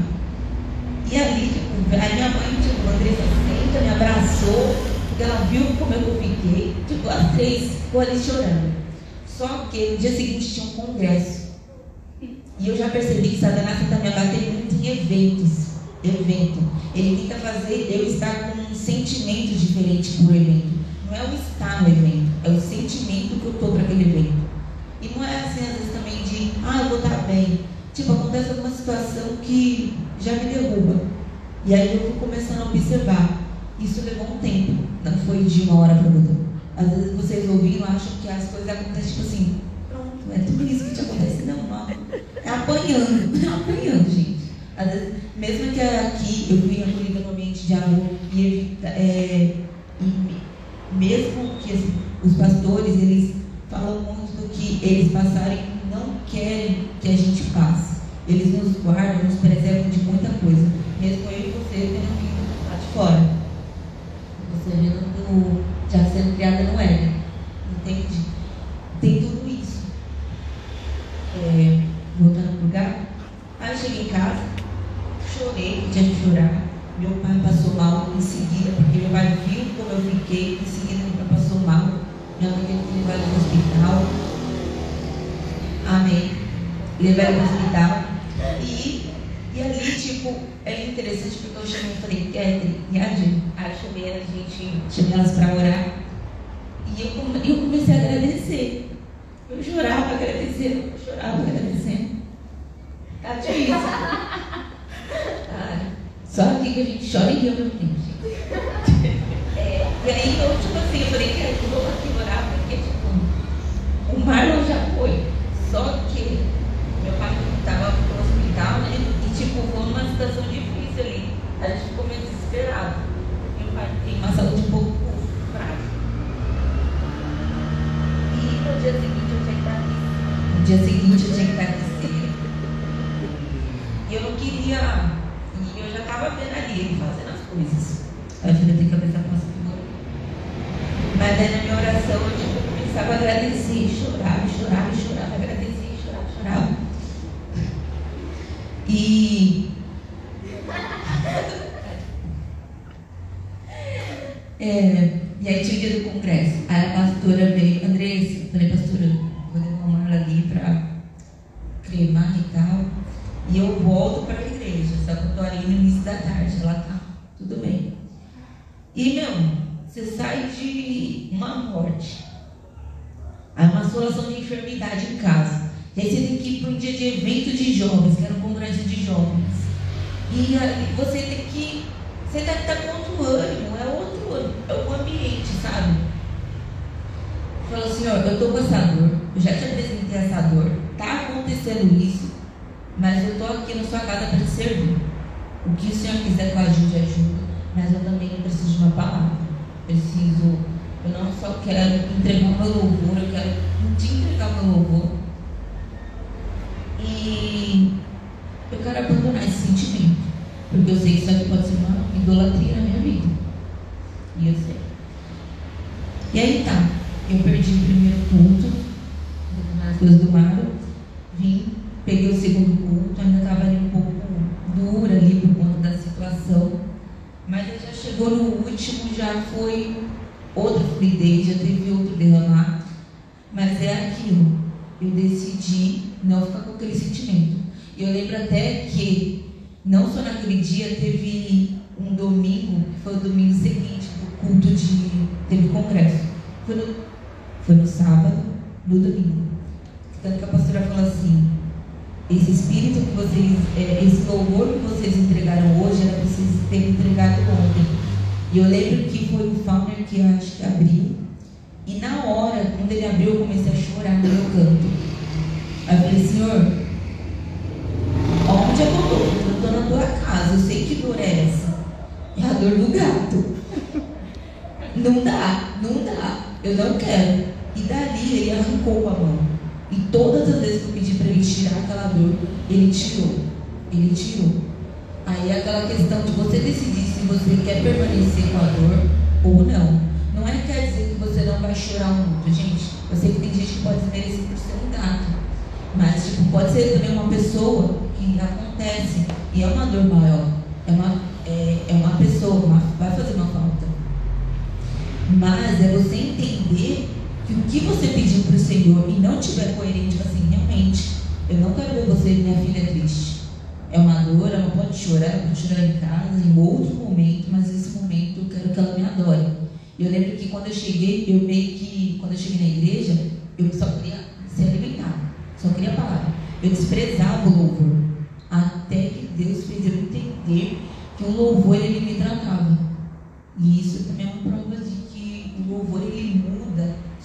B: E ali, tipo, aí minha mãe, tipo, a Andressa senta, me abraçou, porque ela viu como eu fiquei. Tipo, as três ficou ali chorando. Só que no dia seguinte tinha um congresso. E eu já percebi que Satanás tenta me abater eventos. Evento. Ele tenta fazer eu estar com um sentimento diferente por evento. Não é o estar no evento, é o sentimento que eu estou para aquele evento. E não é assim, às vezes, também de, ah, eu vou estar bem. Tipo, acontece alguma situação que já me derruba. E aí eu vou começando a observar. Isso levou um tempo, não foi de uma hora para outra. Às vezes vocês ouviram, acham que as coisas acontecem tipo assim, pronto, é tudo isso que te acontece. Não, não. É apanhando, é apanhando, gente. Mesmo que aqui eu fui acolhida no ambiente de amor e, é, e me- mesmo que assim, os pastores, eles falam muito do que eles passarem e não querem que a gente passe. Eles nos guardam, nos preservam de muita coisa. Mesmo eu e você tendo vindo lá de fora. Você vendo no, já sendo criada no Éden. Entende? Tem tudo isso. É, voltando pro lugar. Aí eu cheguei em casa, chorei, que chorar. Meu pai passou mal em seguida, porque meu pai viu como eu fiquei, em seguida meu pai passou mal. Minha mãe teve que levar no hospital. Amém. Levar ele no hospital. E, e ali, tipo, é interessante porque eu chamei e falei, Catherine, e a gente? Chamei a gente, chamei elas para orar. E eu, eu comecei a agradecer. Eu chorava agradecendo, eu chorava agradecendo. Tá difícil. Cara, só aqui que a gente chora e ri ao mesmo tempo, gente. É, e aí eu, tipo assim, eu falei, cara, eu vou aqui orar, porque, tipo, o Marlon já foi. Só que meu pai estava no hospital, né? E, tipo, foi uma situação difícil ali. A gente ficou meio desesperado. Meu pai tem uma saúde um pouco frágil. E no dia seguinte eu tinha que estar aqui. No dia seguinte eu tinha que estar aqui. E eu não queria. E eu já estava vendo ali ele fazendo as coisas. Aí eu falei, eu tenho que apresentar para Senhor. Mas daí na minha oração eu tipo, começava a agradecer, chorava, chorava, chorava, agradecia, chorava, chorava. E. É, e aí tinha o dia do congresso. Aí a pastora veio, Andressa, eu falei, pastora, vou levar uma aula ali para cremar e tal. E eu volto para a igreja, só que eu tô ali no início da tarde. Ela tá, tudo bem. E, meu, você sai de uma morte. Aí uma situação de enfermidade em casa. E aí você tem que ir para um dia de evento de jovens, que era um congresso de jovens. E aí você tem que. Você deve estar com outro ânimo, é outro ânimo, é o ambiente, sabe? Falou, Senhor, eu estou com essa dor, eu já te apresentei essa dor, está acontecendo isso, mas eu estou aqui na sua casa para te servir. O que o Senhor quiser que eu ajude, ajuda, mas eu também preciso de uma palavra. Preciso, eu não só quero entregar o meu louvor, eu quero te entregar o meu louvor. E eu quero abandonar esse sentimento. Porque eu sei que isso aqui pode ser uma idolatria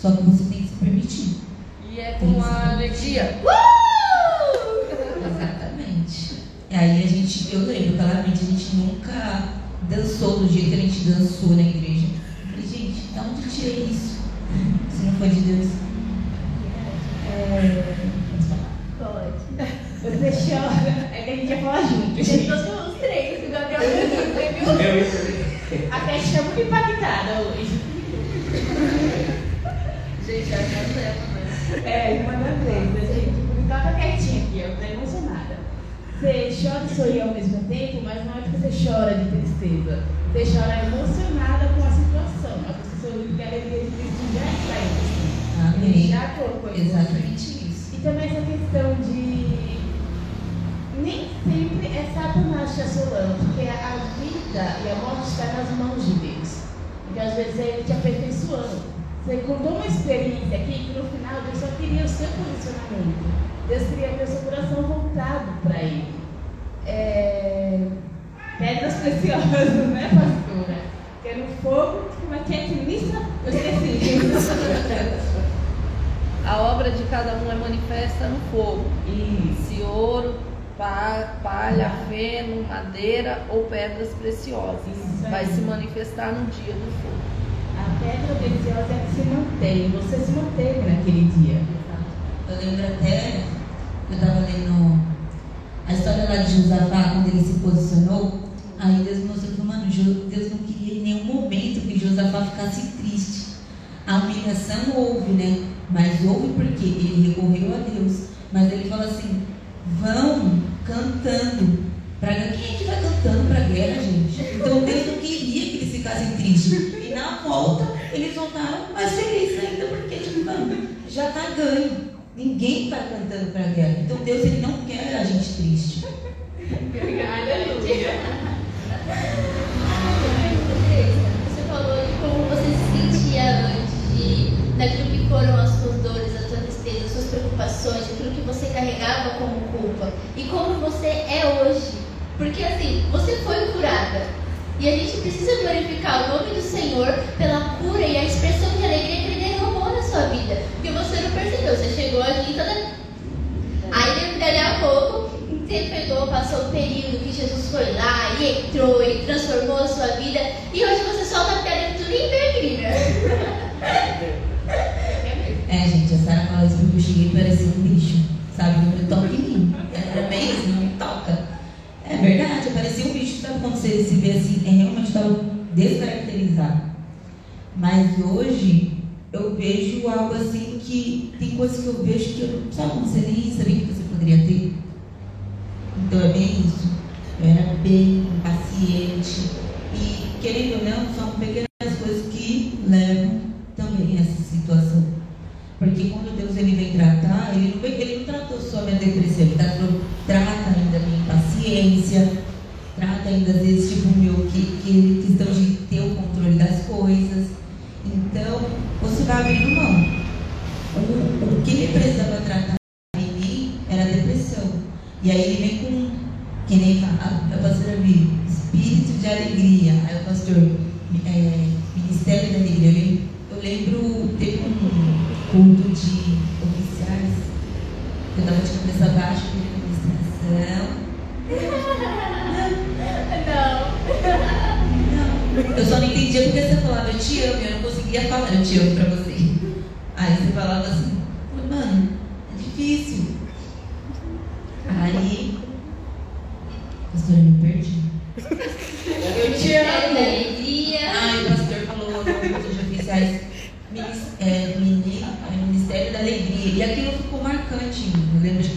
B: Só que você tem que se permitir.
D: E é com a alegria.
A: Uh!
B: Exatamente. E aí a gente, eu lembro, claramente, a gente nunca dançou do jeito que a gente dançou,
D: né?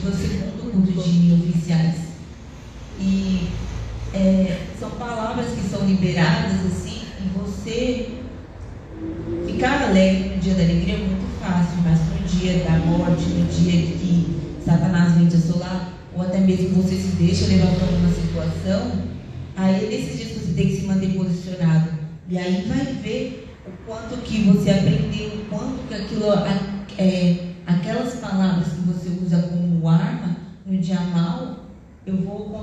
F: você
B: segundo curso de oficiais. E é, são palavras que são liberadas assim, e você ficar alegre no dia da alegria é muito fácil, mas no dia da morte, no dia que Satanás vem te assolar, ou até mesmo você se deixa levar para uma situação, aí é nesses dias você tem que se manter posicionado. E aí vai ver o quanto que você aprendeu, o quanto que aquilo é,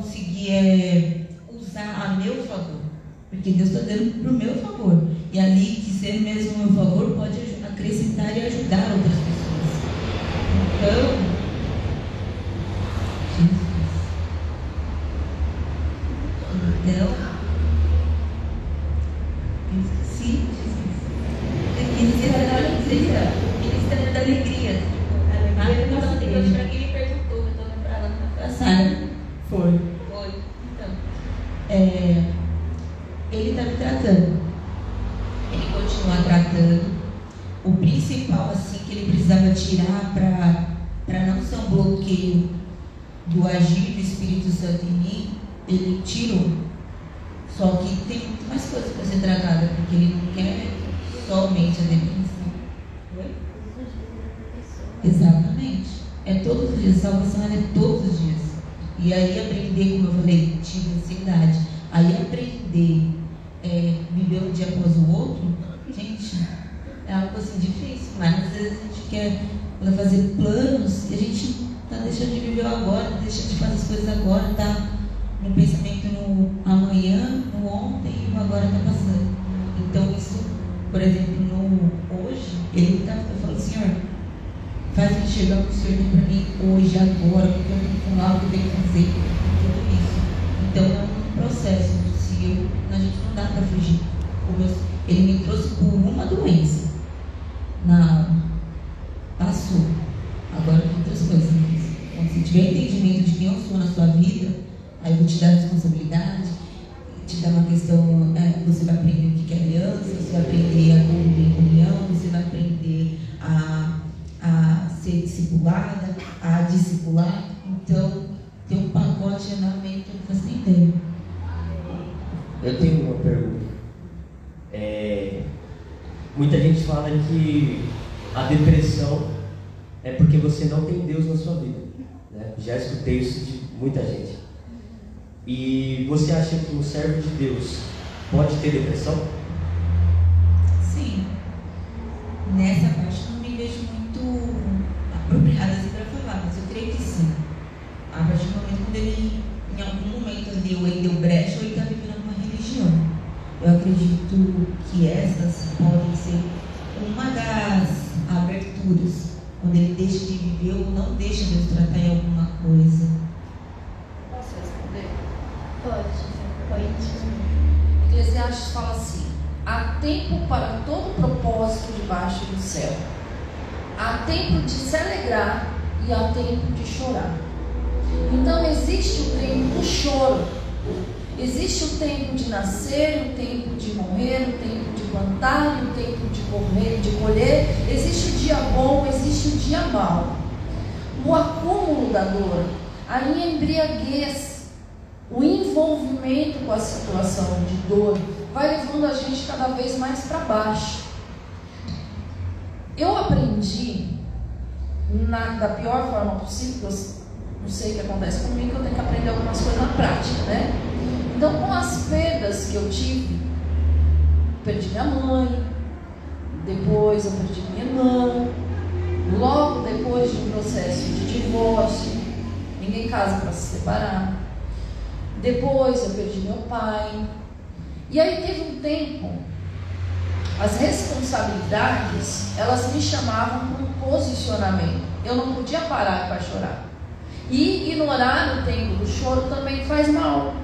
B: conseguir é, usar a meu favor. Porque Deus está dando para o meu favor. E ali, que ser mesmo meu favor, pode acrescentar e ajudar outras pessoas. chegou para mim hoje, agora, porque eu não falava algo que eu tenho que fazer, tudo isso. Então é um processo, se eu, a gente não dá para fugir. Ele me trouxe por uma doença na alma. Passou. Agora tem outras coisas. Né? Então, se tiver entendimento de quem eu sou na sua vida, aí eu vou te dar responsabilidade, te dar uma questão, é, você vai aprender o que é aliança, você vai aprender a comunhão, você vai aprender que
C: a depressão é porque você não tem Deus na sua vida. Né? Já escutei isso de muita gente. E você acha que um servo de Deus pode ter depressão?
E: choro. Existe o tempo de nascer, o tempo de morrer, o tempo de plantar, o tempo de correr de colher. Existe o dia bom, existe o dia mau. O acúmulo da dor, a minha embriaguez, o envolvimento com a situação de dor vai levando a gente cada vez mais para baixo. Eu aprendi na, da pior forma possível, não sei o que acontece comigo, eu tenho que aprender algumas coisas na prática, né? Então, com as perdas que eu tive, perdi minha mãe, depois eu perdi minha irmã, logo depois de um processo de divórcio, ninguém casa para se separar. Depois eu perdi meu pai. E aí teve um tempo, as responsabilidades, elas me chamavam para um posicionamento. Eu não podia parar para chorar. E ignorar o tempo do choro também faz mal.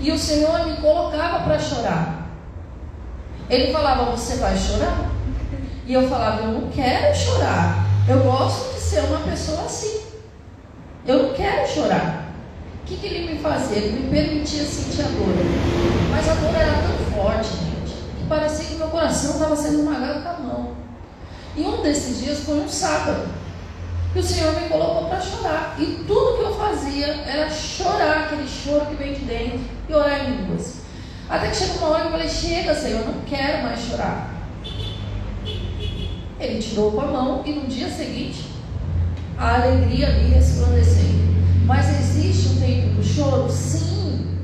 E: E o Senhor me colocava para chorar. Ele falava: Você vai chorar? E eu falava: Eu não quero chorar. Eu gosto de ser uma pessoa assim. Eu não quero chorar. O que, que ele me fazia? Ele me permitia sentir a dor. Mas a dor era tão forte, gente, que parecia que meu coração estava sendo esmagado com a mão. E um desses dias foi um sábado. E o Senhor me colocou para chorar. E tudo que eu fazia era chorar, aquele choro que vem de dentro, e orar em línguas. Até que chegou uma hora que eu falei: Chega, Senhor, eu não quero mais chorar. Ele tirou com a mão e no dia seguinte, a alegria ali resplandecendo. Mas existe um tempo do choro? Sim.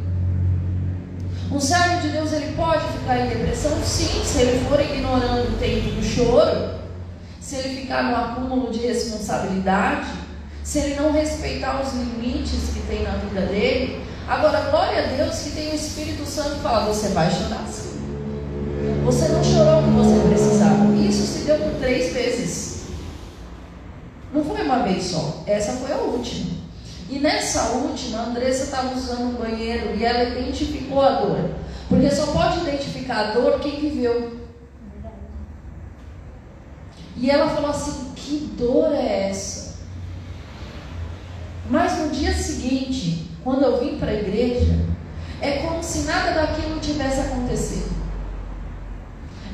E: Um servo de Deus ele pode ficar em depressão? Sim, se ele for ignorando o tempo do choro se ele ficar no acúmulo de responsabilidade, se ele não respeitar os limites que tem na vida dele. Agora, glória a Deus que tem o Espírito Santo que fala: você vai chorar sim. Você não chorou o que você precisava. Isso se deu por três vezes. Não foi uma vez só. Essa foi a última. E nessa última, a Andressa estava usando o banheiro e ela identificou a dor. Porque só pode identificar a dor quem viveu. E ela falou assim: que dor é essa? Mas no dia seguinte, quando eu vim para a igreja, é como se nada daquilo tivesse acontecido.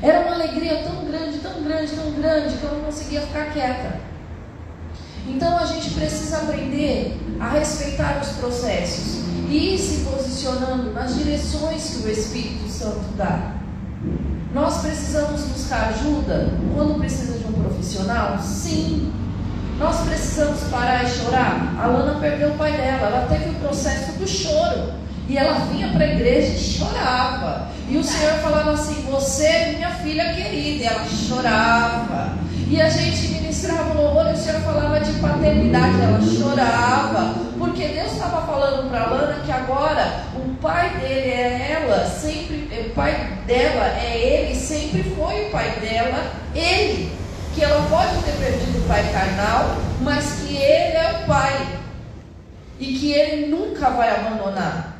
E: Era uma alegria tão grande, tão grande, tão grande, que eu não conseguia ficar quieta. Então a gente precisa aprender a respeitar os processos e ir se posicionando nas direções que o Espírito Santo dá. Nós precisamos buscar ajuda quando precisa de um profissional? Sim. Nós precisamos parar e chorar? A Lana perdeu o pai dela, ela teve o processo do choro. E ela vinha para a igreja e chorava. E o Senhor falava assim: Você é minha filha querida. E ela chorava. E a gente ministrava o louvor e o Senhor falava de paternidade. Ela chorava. Porque Deus estava falando para a Lana que agora o pai dele é ela, sempre, pai dela é ele, sempre foi o pai dela, ele. Que ela pode ter perdido o pai carnal, mas que ele é o pai. E que ele nunca vai abandonar.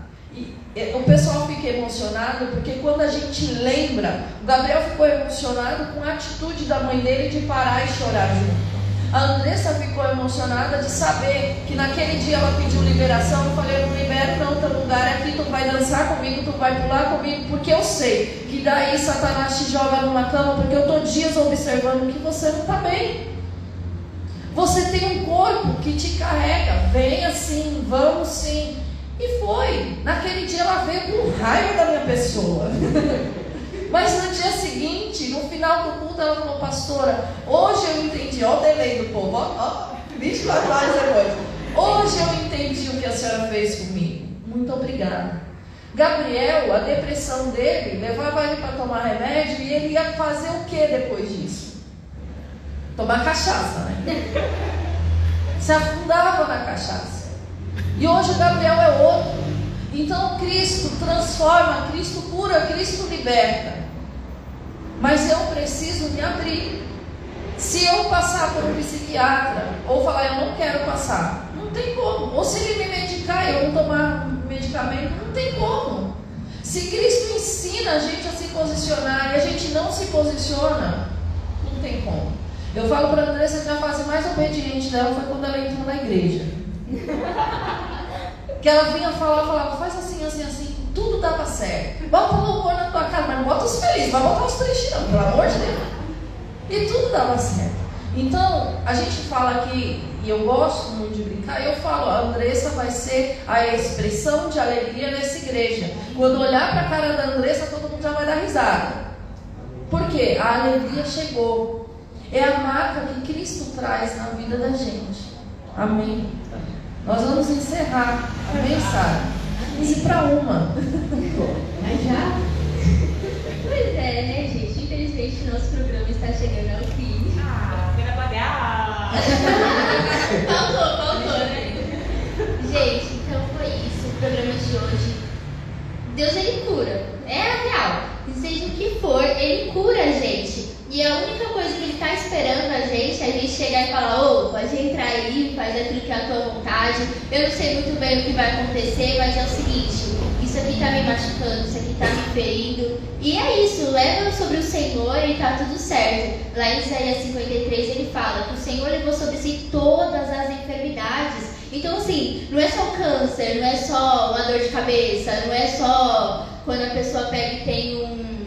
E: O pessoal fica emocionado porque quando a gente lembra, o Gabriel ficou emocionado com a atitude da mãe dele de parar e chorar junto. A Andressa ficou emocionada de saber que naquele dia ela pediu liberação. Eu falei: Eu não libero, não, teu lugar é aqui. Tu vai dançar comigo, tu vai pular comigo, porque eu sei que daí Satanás te joga numa cama, porque eu estou dias observando que você não está bem. Você tem um corpo que te carrega. Venha sim, vamos sim. E foi. Naquele dia ela veio com raiva da minha pessoa. Mas no dia seguinte, no final do culto, ela falou, pastora, hoje eu entendi, ó o delay do povo, ó, ó 24 horas depois. Hoje eu entendi o que a senhora fez comigo. Muito obrigada. Gabriel, a depressão dele, levava ele para tomar remédio e ele ia fazer o que depois disso? Tomar cachaça, né? Se afundava na cachaça. E hoje o Gabriel é outro. Então Cristo transforma, Cristo cura, Cristo liberta. Mas eu preciso me abrir. Se eu passar por um psiquiatra ou falar eu não quero passar, não tem como. Ou se ele me medicar e eu não tomar medicamento, não tem como. Se Cristo ensina a gente a se posicionar e a gente não se posiciona, não tem como. Eu falo para a Andressa que a fase mais obediente dela foi quando ela entrou na igreja. Que ela vinha falar, falava, faz assim, assim, assim. Tudo dava certo. Bota louvor na tua casa, mas não bota os felizes, vai botar os tristes não, pelo amor de Deus. E tudo dava certo. Então, a gente fala aqui, e eu gosto muito de brincar, eu falo, a Andressa vai ser a expressão de alegria nessa igreja. Quando olhar para a cara da Andressa, todo mundo já vai dar risada. Por quê? A alegria chegou. É a marca que Cristo traz na vida da gente. Amém. Nós vamos encerrar. Amém, Sara? E para uma.
A: Mas já? Pois é, né, gente? Infelizmente, nosso programa está chegando ao fim.
D: Ah, quero pagar.
A: faltou, faltou, né? Gente, então foi isso o programa de hoje. Deus, ele cura. É a real. Seja o que for, ele cura a gente. E a única coisa que ele está esperando a gente é a gente chegar e falar: Ô, oh, pode entrar aí, faz aquilo que é a tua vontade. Eu não sei muito bem o que vai acontecer, mas é o seguinte: isso aqui está me machucando, isso aqui está me ferindo. E é isso, leva sobre o Senhor e está tudo certo. Lá em Isaías 53 ele fala que o Senhor levou sobre si todas as enfermidades. Então, assim, não é só câncer, não é só uma dor de cabeça, não é só quando a pessoa pega e tem um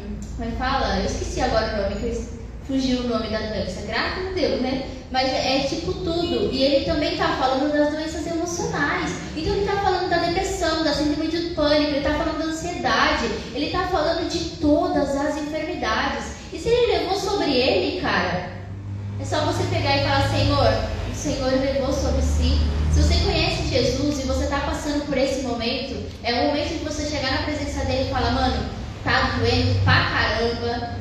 A: como é que fala? Eu esqueci agora o nome, que fugiu o nome da doença. Graças a Deus, né? Mas é, é tipo tudo. E ele também está falando das doenças emocionais. Então ele está falando da depressão, da síndrome de pânico, ele está falando da ansiedade, ele está falando de todas as enfermidades. E se ele levou sobre ele, cara, é só você pegar e falar, Senhor, o Senhor levou sobre si. Se você conhece Jesus e você está passando por esse momento, é o momento de você chegar na presença dele e falar, mano, tá doendo pra caramba.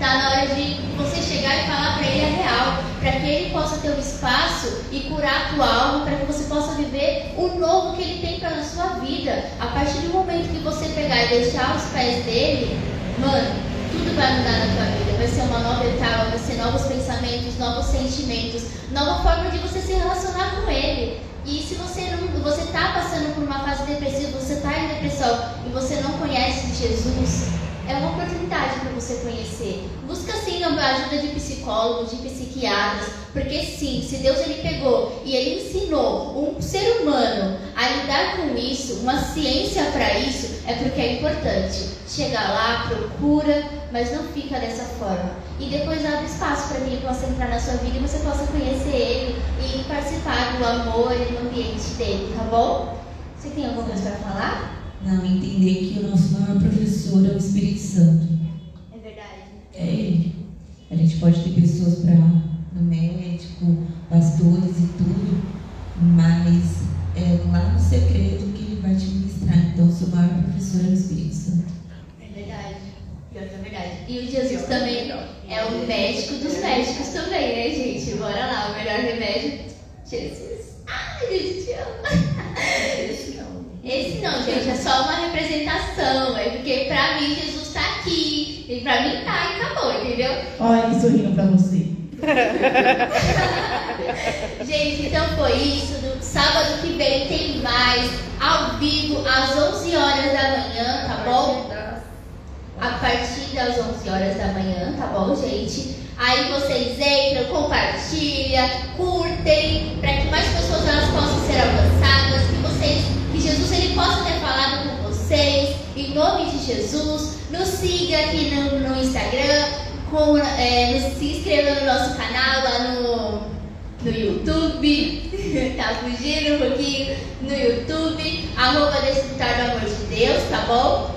A: Tá na hora de você chegar e falar para ele a real, para que ele possa ter um espaço e curar a tua alma, para que você possa viver o novo que ele tem para na sua vida. A partir do momento que você pegar e deixar os pés dele, mano, tudo vai mudar na tua vida. Vai ser uma nova etapa, vai ser novos pensamentos, novos sentimentos, nova forma de você se relacionar com ele. E se você não, você está passando por uma fase depressiva, você está em depressão e você não conhece Jesus, é uma oportunidade você conhecer. Busca sim a ajuda de psicólogos, de psiquiatras, porque sim, se Deus ele pegou e ele ensinou um ser humano a lidar com isso, uma ciência para isso, é porque é importante. Chega lá, procura, mas não fica dessa forma. E depois abre espaço para que ele possa entrar na sua vida e você possa conhecer ele e participar do amor e do ambiente dele, tá bom? Você tem alguma coisa para falar?
B: Não, entender que o nosso maior professor é o Espírito Santo.
A: É.
B: É ele. A gente pode ter pessoas para no médico, pastores e tudo, mas é lá no segredo que ele vai te ministrar. Então, o seu maior professor é o Espírito Santo.
A: É verdade. Pior que é verdade. E o Jesus também é o médico dos médicos também, né, gente? Bora lá, o melhor remédio, Jesus. Ai, gente, te amo. Esse não, gente, é só uma representação. É porque pra mim Jesus tá aqui. E pra mim tá e acabou, entendeu?
D: Olha ele sorrindo pra você.
A: gente, então foi isso. No sábado que vem tem mais. Ao vivo, às 11 horas da manhã, tá bom? A partir das 11 horas da manhã, tá bom, gente? Aí vocês entram, compartilham, curtem, para que mais pessoas elas possam ser alcançadas, que vocês que Jesus ele possa ter falado com vocês, nome de Jesus. Nos siga aqui no, no Instagram, com, é, se inscreva no nosso canal lá no, no YouTube. tá fugindo um pouquinho no YouTube, arroba Desfrutar do Amor de Deus, tá bom?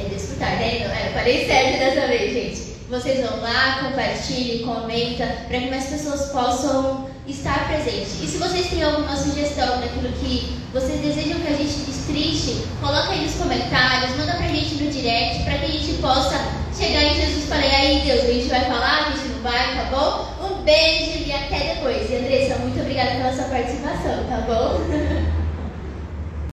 A: É desfrutar, né? Não, é, parei certo dessa vez, gente. Vocês vão lá, compartilhem, comenta, para que mais pessoas possam estar presentes. E se vocês têm alguma sugestão daquilo que vocês desejam que a gente destrinche, coloca aí nos comentários, manda pra gente no direct, para que a gente possa chegar em Jesus e falar, aí Deus, a gente vai falar, a gente não vai, tá bom? Um beijo e até depois. E Andressa, muito obrigada pela sua participação, tá bom?